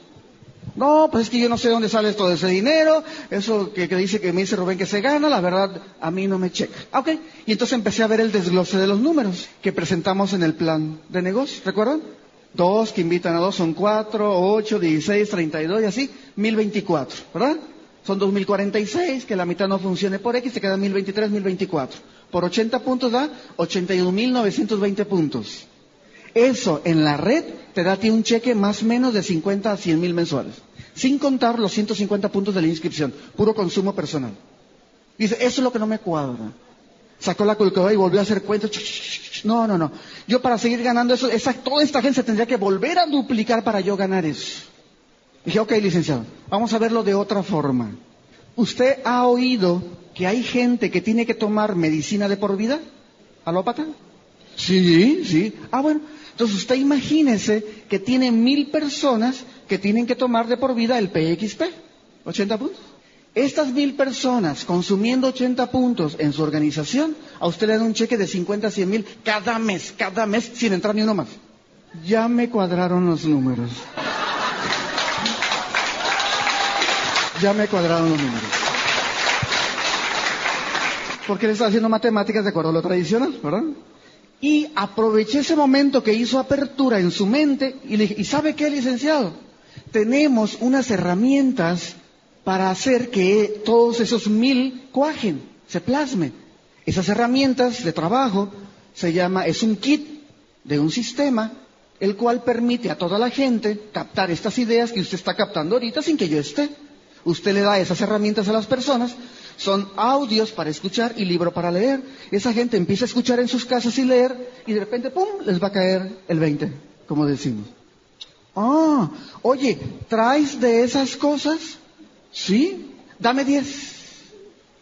No, pues es que yo no sé dónde sale todo ese dinero, eso que, dice que me dice Rubén que se gana, la verdad a mí no me checa. Ah, ok, y entonces empecé a ver el desglose de los números que presentamos en el plan de negocio, ¿recuerdan? Dos que invitan a dos son cuatro, ocho, dieciséis, treinta y dos y así, mil veinticuatro, ¿verdad? Son dos mil cuarenta y seis, que la mitad no funcione por X, se queda mil veintitrés, mil veinticuatro. Por ochenta puntos da ochenta y mil novecientos veinte puntos. Eso en la red te da a ti un cheque más o menos de 50 a 100 mil mensuales. Sin contar los 150 puntos de la inscripción. Puro consumo personal. Dice, eso es lo que no me cuadra. Sacó la calculadora y volvió a hacer cuentas. No, no, no. Yo para seguir ganando eso, esa, toda esta gente tendría que volver a duplicar para yo ganar eso. Dije, ok, licenciado, vamos a verlo de otra forma. ¿Usted ha oído que hay gente que tiene que tomar medicina de por vida? ¿Alópata? Sí, sí. Ah, bueno. Entonces usted imagínese que tiene mil personas que tienen que tomar de por vida el PXP, 80 puntos. Estas mil personas consumiendo 80 puntos en su organización, a usted le dan un cheque de 50 a 100 mil cada mes, cada mes, sin entrar ni uno más. Ya me cuadraron los números. Ya me cuadraron los números. Porque le está haciendo matemáticas de acuerdo a lo tradicional, ¿verdad? Y aproveché ese momento que hizo apertura en su mente y le dije, ¿y sabe qué, licenciado? Tenemos unas herramientas para hacer que todos esos mil cuajen, se plasmen. Esas herramientas de trabajo se llama, es un kit de un sistema el cual permite a toda la gente captar estas ideas que usted está captando ahorita sin que yo esté. Usted le da esas herramientas a las personas son audios para escuchar y libro para leer. Esa gente empieza a escuchar en sus casas y leer y de repente, ¡pum!, les va a caer el 20, como decimos. Ah, oye, ¿traes de esas cosas? Sí, dame 10.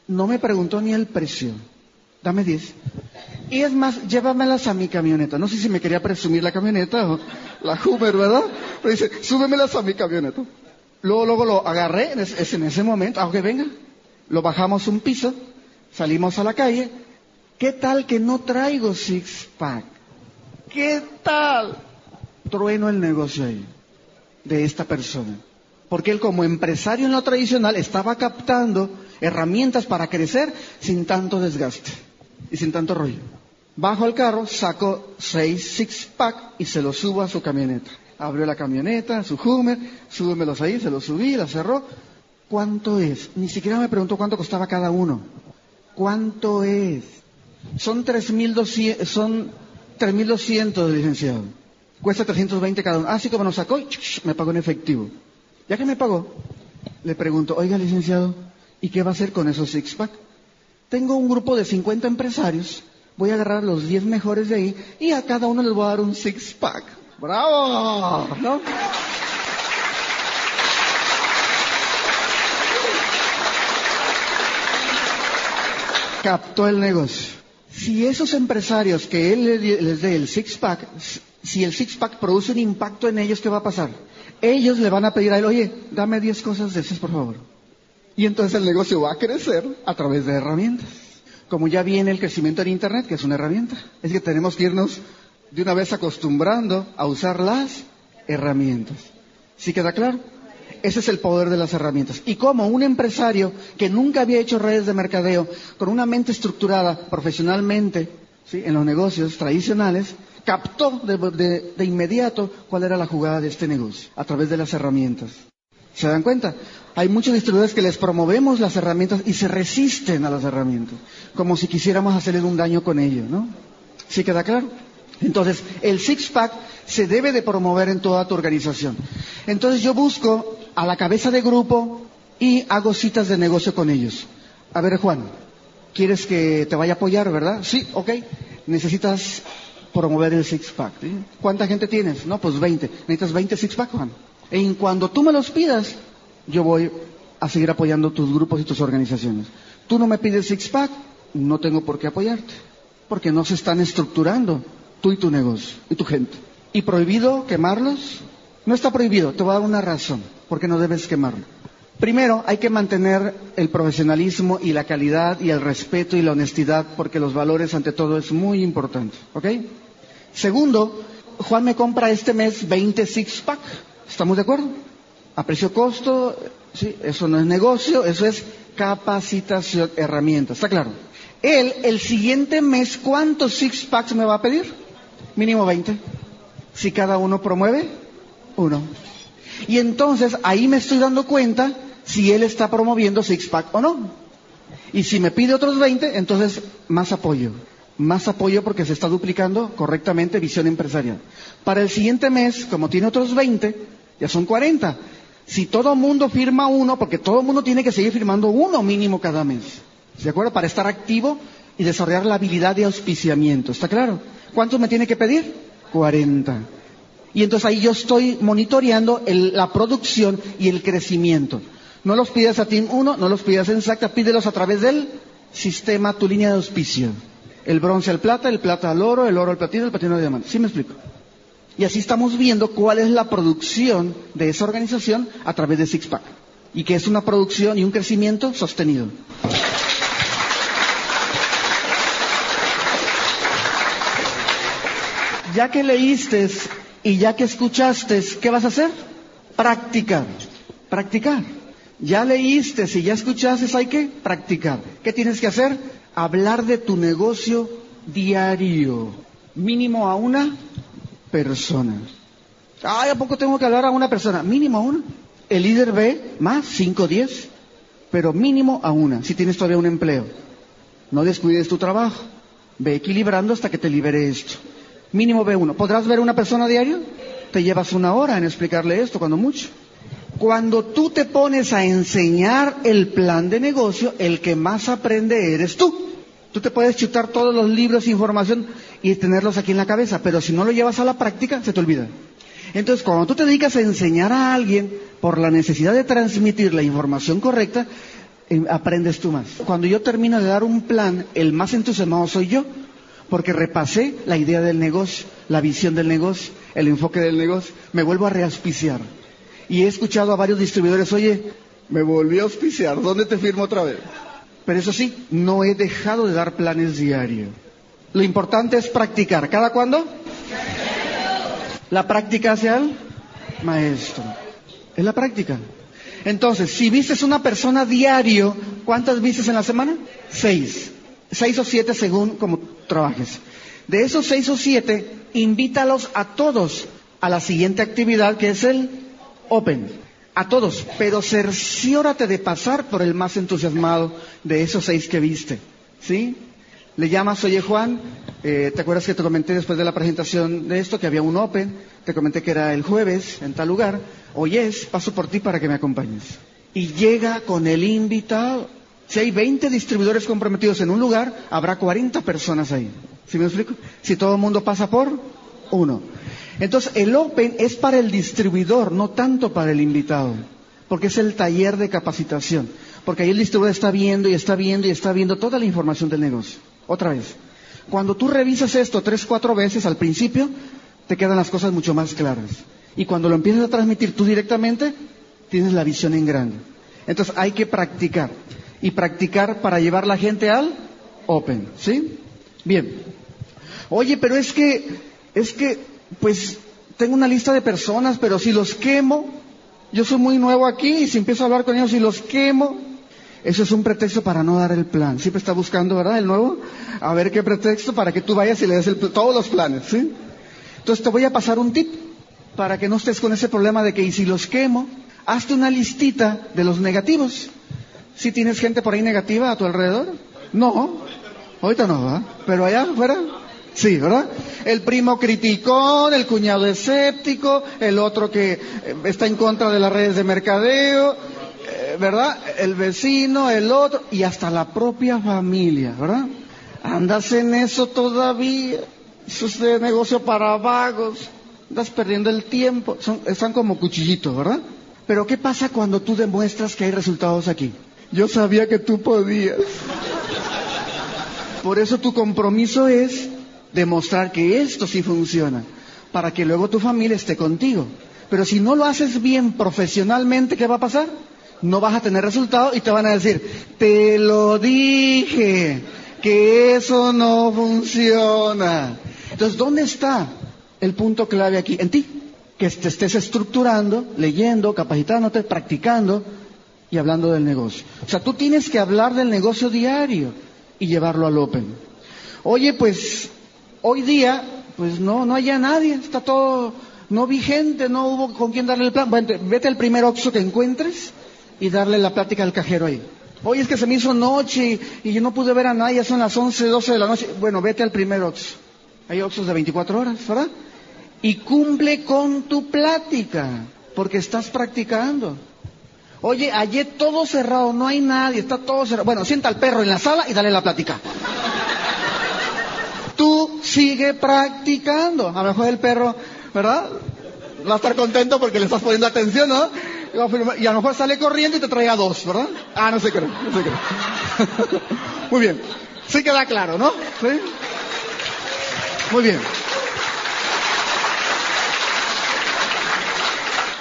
No me preguntó ni el precio. Dame 10. Y es más, llévamelas a mi camioneta. No sé si me quería presumir la camioneta o la Hoover, ¿verdad? Pero dice, súbemelas a mi camioneta. Luego, luego lo agarré, es en ese momento, aunque venga, lo bajamos un piso, salimos a la calle. ¿Qué tal que no traigo six pack? ¿Qué tal? Trueno el negocio ahí de esta persona. Porque él como empresario en lo tradicional estaba captando herramientas para crecer sin tanto desgaste y sin tanto rollo. Bajo el carro, saco seis six pack y se los subo a su camioneta. Abrió la camioneta, su Hummer, súbemelos ahí, se los subí, la cerró, ¿Cuánto es? Ni siquiera me preguntó cuánto costaba cada uno. ¿Cuánto es? Son 3.200, son 3.200, licenciado. Cuesta 320 cada uno. Así ah, como nos sacó, me pagó en efectivo. Ya que me pagó, le pregunto, oiga, licenciado, ¿y qué va a hacer con esos six-pack? Tengo un grupo de 50 empresarios, voy a agarrar los 10 mejores de ahí y a cada uno les voy a dar un six-pack. ¡Bravo! ¿No? captó el negocio. Si esos empresarios que él les dé el six-pack, si el six-pack produce un impacto en ellos, ¿qué va a pasar? Ellos le van a pedir a él, oye, dame 10 cosas de esas, por favor. Y entonces el negocio va a crecer a través de herramientas. Como ya viene el crecimiento en Internet, que es una herramienta. Es que tenemos que irnos de una vez acostumbrando a usar las herramientas. ¿Sí queda claro? Ese es el poder de las herramientas. Y como un empresario que nunca había hecho redes de mercadeo, con una mente estructurada profesionalmente en los negocios tradicionales, captó de, de, inmediato cuál era la jugada de este negocio a través de las herramientas. ¿Se dan cuenta? Hay muchos distribuidores que les promovemos las herramientas y se resisten a las herramientas, como si quisiéramos hacerles un daño con ello, ¿no? ¿Sí queda claro? Entonces, el six-pack se debe de promover en toda tu organización. Entonces yo busco a la cabeza de grupo y hago citas de negocio con ellos. A ver, Juan, ¿quieres que te vaya a apoyar, verdad? Sí, ok. Necesitas promover el six-pack. ¿Cuánta gente tienes? No, pues 20. Necesitas 20 six-pack, Juan. En cuando tú me los pidas, yo voy a seguir apoyando tus grupos y tus organizaciones. Tú no me pides six-pack, no tengo por qué apoyarte, porque no se están estructurando tú y tu negocio y tu gente. ¿Y prohibido quemarlos? No está prohibido, te voy a dar una razón, porque no debes quemarlo. Primero, hay que mantener el profesionalismo y la calidad y el respeto y la honestidad, porque los valores ante todo es muy importante. ¿Ok? Segundo, Juan me compra este mes 20 six-pack. ¿Estamos de acuerdo? A precio costo, sí, eso no es negocio, eso es capacitación, herramienta. ¿Está claro? Él, el siguiente mes, ¿cuántos six-packs me va a pedir? Mínimo 20. Si cada uno promueve, uno. Y entonces ahí me estoy dando cuenta si él está promoviendo six-pack o no. Y si me pide otros 20, entonces más apoyo. Más apoyo porque se está duplicando correctamente visión empresarial. Para el siguiente mes, como tiene otros 20, ya son 40. Si todo mundo firma uno, porque todo el mundo tiene que seguir firmando uno mínimo cada mes. ¿De acuerdo? Para estar activo y desarrollar la habilidad de auspiciamiento. ¿Está claro? ¿Cuántos me tiene que pedir? 40. Y entonces ahí yo estoy monitoreando la producción y el crecimiento. No los pidas a Team 1, no los pidas en SACTA, pídelos a través del sistema, tu línea de auspicio. El bronce al plata, el plata al oro, el oro al platino, el platino al diamante. ¿Sí me explico? Y así estamos viendo cuál es la producción de esa organización a través de Sixpack. Y que es una producción y un crecimiento sostenido. Ya que leíste y ya que escuchaste, ¿qué vas a hacer? Practicar. Practicar. Ya leíste y ya escuchaste, hay que practicar. ¿Qué tienes que hacer? Hablar de tu negocio diario. Mínimo a una persona. Ay, ¿a poco tengo que hablar a una persona? Mínimo a una. El líder ve más, cinco, diez. Pero mínimo a una, si tienes todavía un empleo. No descuides tu trabajo. Ve equilibrando hasta que te libere esto. Mínimo ve uno. ¿Podrás ver una persona diario? Te llevas una hora en explicarle esto, cuando mucho. Cuando tú te pones a enseñar el plan de negocio, el que más aprende eres tú. Tú te puedes chutar todos los libros, información y tenerlos aquí en la cabeza, pero si no lo llevas a la práctica, se te olvida. Entonces, cuando tú te dedicas a enseñar a alguien por la necesidad de transmitir la información correcta, eh, aprendes tú más. Cuando yo termino de dar un plan, el más entusiasmado soy yo, porque repasé la idea del negocio, la visión del negocio, el enfoque del negocio, me vuelvo a reauspiciar. Y he escuchado a varios distribuidores, oye, me volví a auspiciar, ¿dónde te firmo otra vez? Pero eso sí, no he dejado de dar planes diarios. Lo importante es practicar. ¿Cada cuándo? La práctica hace al maestro. Es la práctica. Entonces, si vistes una persona diario, ¿cuántas vistes en la semana? Seis. Seis o siete según como trabajes. De esos seis o siete, invítalos a todos a la siguiente actividad que es el Open. A todos, pero cerciórate de pasar por el más entusiasmado de esos seis que viste. ¿Sí? Le llamas, oye Juan, eh, ¿te acuerdas que te comenté después de la presentación de esto que había un Open? Te comenté que era el jueves en tal lugar. Oyes, paso por ti para que me acompañes. Y llega con el invitado. Si hay 20 distribuidores comprometidos en un lugar, habrá 40 personas ahí. ¿Sí me explico? Si todo el mundo pasa por uno. Entonces, el Open es para el distribuidor, no tanto para el invitado, porque es el taller de capacitación. Porque ahí el distribuidor está viendo y está viendo y está viendo toda la información del negocio. Otra vez. Cuando tú revisas esto tres, cuatro veces al principio, te quedan las cosas mucho más claras. Y cuando lo empiezas a transmitir tú directamente, tienes la visión en grande. Entonces hay que practicar. Y practicar para llevar la gente al Open. ¿Sí? Bien. Oye, pero es que, es que pues tengo una lista de personas, pero si los quemo, yo soy muy nuevo aquí y si empiezo a hablar con ellos y los quemo, eso es un pretexto para no dar el plan. Siempre está buscando, ¿verdad? El nuevo. A ver qué pretexto para que tú vayas y le des todos los planes, ¿sí? Entonces te voy a pasar un tip para que no estés con ese problema de que y si los quemo, hazte una listita de los negativos. Si tienes gente por ahí negativa a tu alrededor? No. Ahorita no, ¿verdad? Pero allá afuera. Sí, ¿verdad? El primo criticón, el cuñado escéptico, el otro que eh, está en contra de las redes de mercadeo, eh, ¿verdad? El vecino, el otro, y hasta la propia familia, ¿verdad? Andas en eso todavía. Eso es de negocio para vagos. Andas perdiendo el tiempo. Son, están como cuchillitos, ¿verdad? Pero ¿qué pasa cuando tú demuestras que hay resultados aquí? Yo sabía que tú podías. Por eso tu compromiso es demostrar que esto sí funciona, para que luego tu familia esté contigo. Pero si no lo haces bien profesionalmente, ¿qué va a pasar? No vas a tener resultado y te van a decir, te lo dije, que eso no funciona. Entonces, ¿dónde está el punto clave aquí? En ti, que te estés estructurando, leyendo, capacitándote, practicando y hablando del negocio. O sea, tú tienes que hablar del negocio diario y llevarlo al Open. Oye, pues hoy día, pues no, no haya nadie, está todo no vigente, no hubo con quién darle el plan. Bueno, vete al primer Oxxo que encuentres y darle la plática al cajero ahí. Oye, es que se me hizo noche y, yo no pude ver a nadie, son las 11, 12 de la noche. Bueno, vete al primer Oxxo. Hay Oxxos de 24 horas, ¿verdad? Y cumple con tu plática, porque estás practicando. Oye, ayer todo cerrado, no hay nadie, está todo cerrado. Bueno, sienta al perro en la sala y dale la plática. Tú sigue practicando. A lo mejor el perro, ¿verdad? Va a estar contento porque le estás poniendo atención, ¿no? Y a lo mejor sale corriendo y te trae a dos, ¿verdad? Ah, no sé qué, no sé qué. Muy bien. Sí queda claro, ¿no? ¿Sí? Muy bien.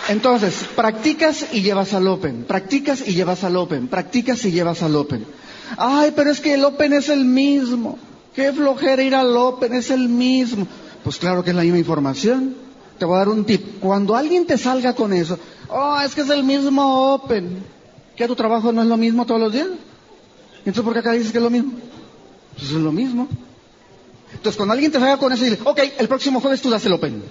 Entonces, practicas y llevas al Open, practicas y llevas al Open, practicas y llevas al Open. Ay, pero es que el Open es el mismo. Qué flojera ir al Open, es el mismo. Pues claro que es la misma información. Te voy a dar un tip. Cuando alguien te salga con eso, oh, es que es el mismo Open. ¿Que tu trabajo no es lo mismo todos los días? Entonces, ¿por qué acá dices que es lo mismo? Pues es lo mismo. Entonces, cuando alguien te salga con eso, dile, ok, el próximo jueves tú das el Open.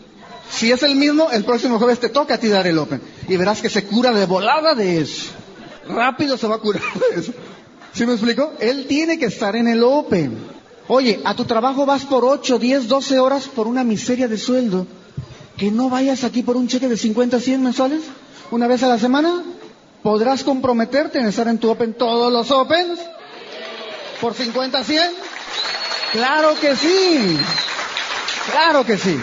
Si es el mismo, el próximo jueves te toca a ti dar el Open. Y verás que se cura de volada de eso. Rápido se va a curar de eso. ¿Sí me explico? Él tiene que estar en el Open. Oye, a tu trabajo vas por 8, 10, 12 horas por una miseria de sueldo que no vayas aquí por un cheque de 50, 100 mensuales, una vez a la semana, podrás comprometerte en estar en tu Open todos los Opens por 50, 100. Claro que sí, claro que sí.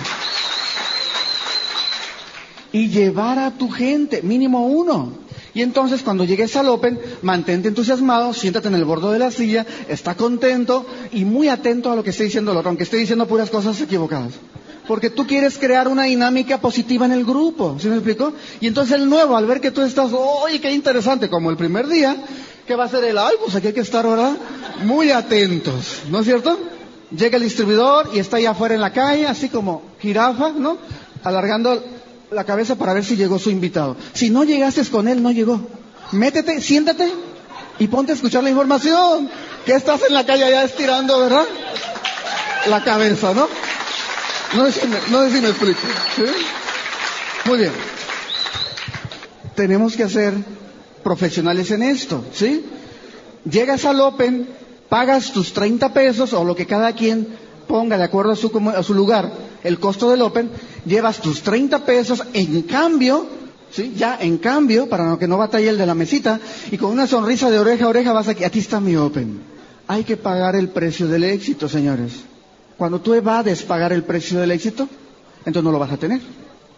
Y llevar a tu gente, mínimo uno. Y entonces cuando llegues al Open, mantente entusiasmado, siéntate en el borde de la silla, está contento y muy atento a lo que esté diciendo el otro, aunque esté diciendo puras cosas equivocadas porque tú quieres crear una dinámica positiva en el grupo, ¿sí me explico? Y entonces el nuevo, al ver que tú estás, oye, qué interesante, como el primer día, ¿qué va a ser el, ay, pues aquí hay que estar, ¿verdad? Muy atentos, ¿no es cierto? Llega el distribuidor y está allá afuera en la calle, así como jirafa, ¿no? Alargando la cabeza para ver si llegó su invitado. Si no llegaste con él, no llegó. Métete, siéntate y ponte a escuchar la información. Que estás en la calle allá estirando, ¿verdad? La cabeza, ¿no? No sé, no si me explico. Muy bien. Tenemos que ser profesionales en esto, ¿sí? Llegas al Open, pagas tus 30 pesos o lo que cada quien ponga de acuerdo a su, a su lugar, el costo del Open, llevas tus 30 pesos en cambio, ¿sí? Ya en cambio, para que no batalle el de la mesita, y con una sonrisa de oreja a oreja vas aquí, aquí está mi Open. Hay que pagar el precio del éxito, señores. Cuando tú evades pagar el precio del éxito, entonces no lo vas a tener.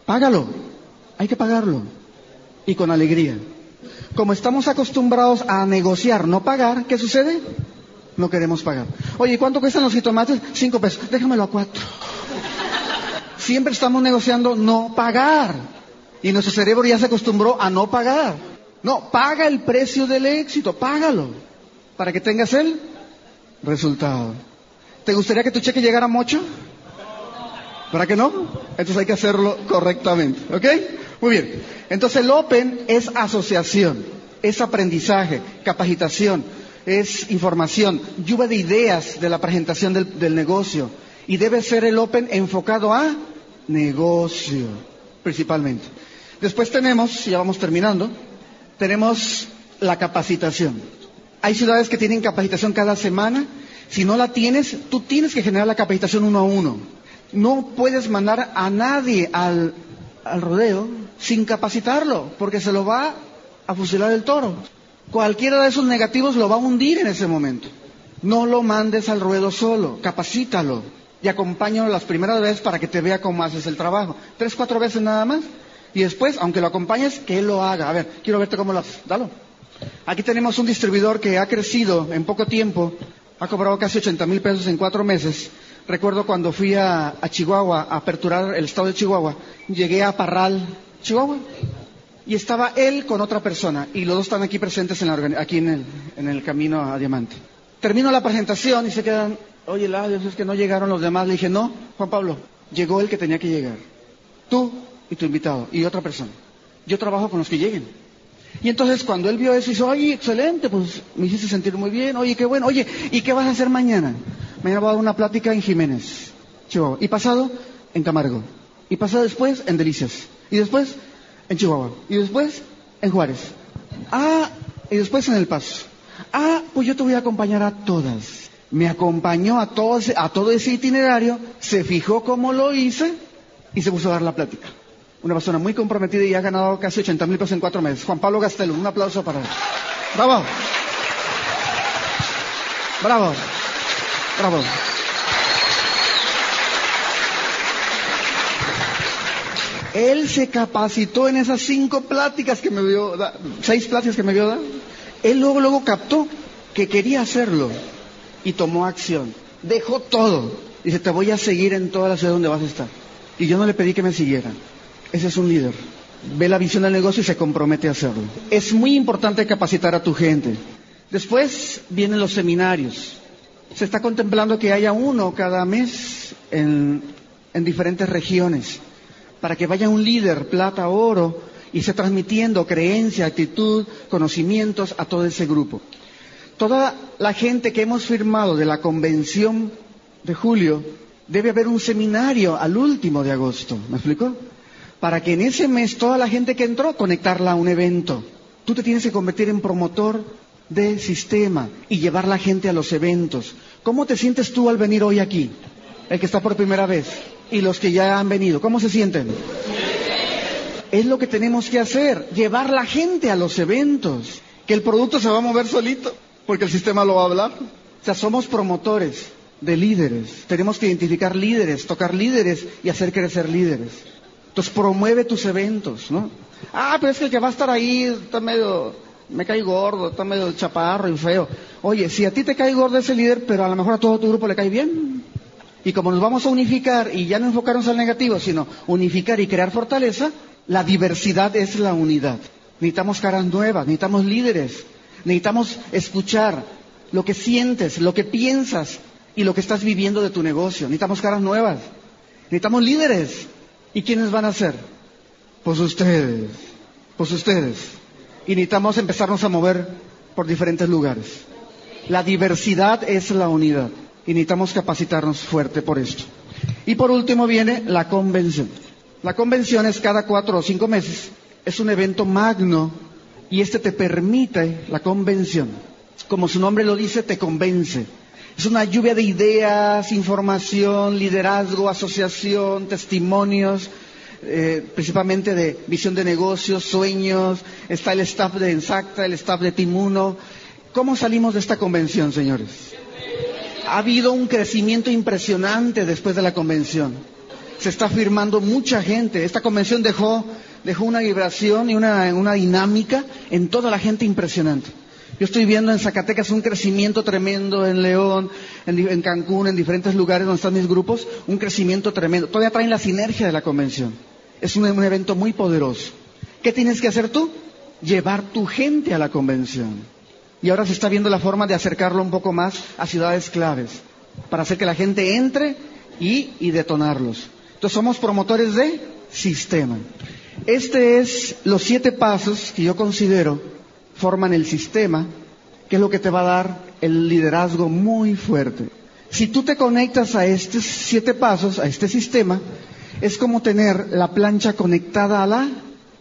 Págalo. Hay que pagarlo. Y con alegría. Como estamos acostumbrados a negociar, no pagar, ¿qué sucede? No queremos pagar. Oye, ¿cuánto cuestan los jitomates? Cinco pesos. Déjamelo a cuatro. Siempre estamos negociando no pagar. Y nuestro cerebro ya se acostumbró a no pagar. No, paga el precio del éxito, págalo. Para que tengas el resultado. ¿Te gustaría que tu cheque llegara mucho? ¿Para que no? Entonces hay que hacerlo correctamente. ¿Ok? Muy bien. Entonces el Open es asociación, es aprendizaje, capacitación, es información, lluvia de ideas de la presentación del, del negocio. Y debe ser el Open enfocado a negocio, principalmente. Después tenemos, ya vamos terminando, tenemos la capacitación. Hay ciudades que tienen capacitación cada semana si no la tienes, tú tienes que generar la capacitación uno a uno. No puedes mandar a nadie al, rodeo sin capacitarlo, porque se lo va a fusilar el toro. Cualquiera de esos negativos lo va a hundir en ese momento. No lo mandes al ruedo solo, capacítalo y acompáñalo las primeras veces para que te vea cómo haces el trabajo. Tres, cuatro veces nada más. Y después, aunque lo acompañes, que él lo haga. A ver, quiero verte cómo lo haces. Dalo. Aquí tenemos un distribuidor que ha crecido en poco tiempo, ha cobrado casi 80 mil pesos en cuatro meses. Recuerdo cuando fui a, Chihuahua a aperturar el estado de Chihuahua, llegué a Parral, Chihuahua, y estaba él con otra persona, y los dos están aquí presentes aquí en el, en el camino a Diamante. Termino la presentación y se quedan, oye, Ladio, es que no llegaron los demás. Le dije, no, Juan Pablo, llegó el que tenía que llegar. Tú y tu invitado y otra persona. Yo trabajo con los que lleguen. Y entonces cuando él vio eso, dice, oye, excelente, pues me hiciste sentir muy bien, oye, qué bueno, oye, ¿y qué vas a hacer mañana? Mañana voy a dar una plática en Jiménez, Chihuahua. Y pasado, en Camargo. Y pasado después, en Delicias. Y después, en Chihuahua. Y después, en Juárez. Ah, y después en El Paso. Ah, pues yo te voy a acompañar a todas. Me acompañó a todo, ese, itinerario, se fijó cómo lo hice y se puso a dar la plática. Una persona muy comprometida y ha ganado casi 80 mil pesos en cuatro meses. Juan Pablo Gastelo, un aplauso para él. Bravo. Bravo. Bravo. Él se capacitó en esas cinco pláticas que me vio, seis pláticas que me vio dar. Él luego, luego captó que quería hacerlo y tomó acción. Dejó todo. Dice, te voy a seguir en toda la ciudad donde vas a estar. Y yo no le pedí que me siguieran. Ese es un líder. Ve la visión del negocio y se compromete a hacerlo. Es muy importante capacitar a tu gente. Después vienen los seminarios. Se está contemplando que haya uno cada mes en, en diferentes regiones para que vaya un líder, plata, oro, y se transmitiendo creencia, actitud, conocimientos a todo ese grupo. Toda la gente que hemos firmado de la convención de julio, debe haber un seminario al último de agosto. ¿Me explico? Para que en ese mes toda la gente que entró conectarla a un evento. Tú te tienes que convertir en promotor de sistema y llevar la gente a los eventos. ¿Cómo te sientes tú al venir hoy aquí? El que está por primera vez y los que ya han venido. ¿Cómo se sienten? Es lo que tenemos que hacer, llevar la gente a los eventos, que el producto se va a mover solito, porque el sistema lo va a hablar. O sea, somos promotores de líderes, tenemos que identificar líderes, tocar líderes y hacer crecer líderes. Entonces promueve tus eventos, ¿no? Ah, pero es que el que va a estar ahí está medio, me cae gordo, está medio chaparro y feo. Oye, si a ti te cae gordo ese líder, pero a lo mejor a todo tu grupo le cae bien. Y como nos vamos a unificar y ya no enfocarnos al negativo, sino unificar y crear fortaleza, la diversidad es la unidad. Necesitamos caras nuevas, necesitamos líderes, necesitamos escuchar lo que sientes, lo que piensas y lo que estás viviendo de tu negocio. Necesitamos caras nuevas, necesitamos líderes. ¿Y quiénes van a ser? Pues ustedes, pues ustedes. Y necesitamos empezarnos a mover por diferentes lugares. La diversidad es la unidad y necesitamos capacitarnos fuerte por esto. Y por último viene la convención. La convención es cada cuatro o cinco meses. Es un evento magno y este te permite, la convención, como su nombre lo dice, te convence. Es una lluvia de ideas, información, liderazgo, asociación, testimonios, eh, principalmente de visión de negocios, sueños. Está el staff de Ensacta, el staff de Timuno. ¿Cómo salimos de esta convención, señores? Ha habido un crecimiento impresionante después de la convención se está firmando mucha gente. Esta convención dejó, dejó una vibración y una, una dinámica en toda la gente impresionante. Yo estoy viendo en Zacatecas un crecimiento tremendo, en León, en, Cancún, en diferentes lugares donde están mis grupos, un crecimiento tremendo. Todavía traen la sinergia de la convención. Es un, evento muy poderoso. ¿Qué tienes que hacer tú? Llevar tu gente a la convención. Y ahora se está viendo la forma de acercarlo un poco más a ciudades claves, para hacer que la gente entre y, y detonarlos somos promotores de sistema. Este es los siete pasos que yo considero forman el sistema, que es lo que te va a dar el liderazgo muy fuerte. Si tú te conectas a estos siete pasos, a este sistema, es como tener la plancha conectada a la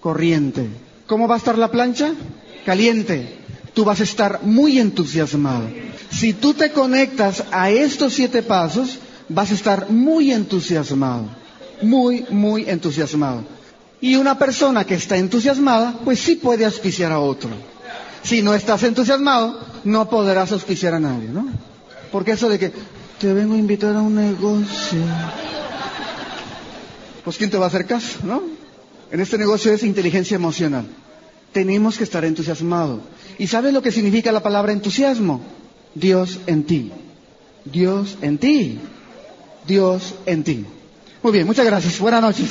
corriente. ¿Cómo va a estar la plancha? Caliente. Tú vas a estar muy entusiasmado. Si tú te conectas a estos siete pasos, vas a estar muy entusiasmado muy, muy entusiasmado. Y una persona que está entusiasmada, pues sí puede auspiciar a otro. Si no estás entusiasmado, no podrás auspiciar a nadie, ¿no? Porque eso de que te vengo a invitar a un negocio, pues ¿quién te va a hacer caso, no? en este negocio es inteligencia emocional. Tenemos que estar entusiasmados. ¿Y sabes lo que significa la palabra entusiasmo? Dios en ti. Dios en ti. Dios en ti. Muy bien, muchas gracias. Buenas noches.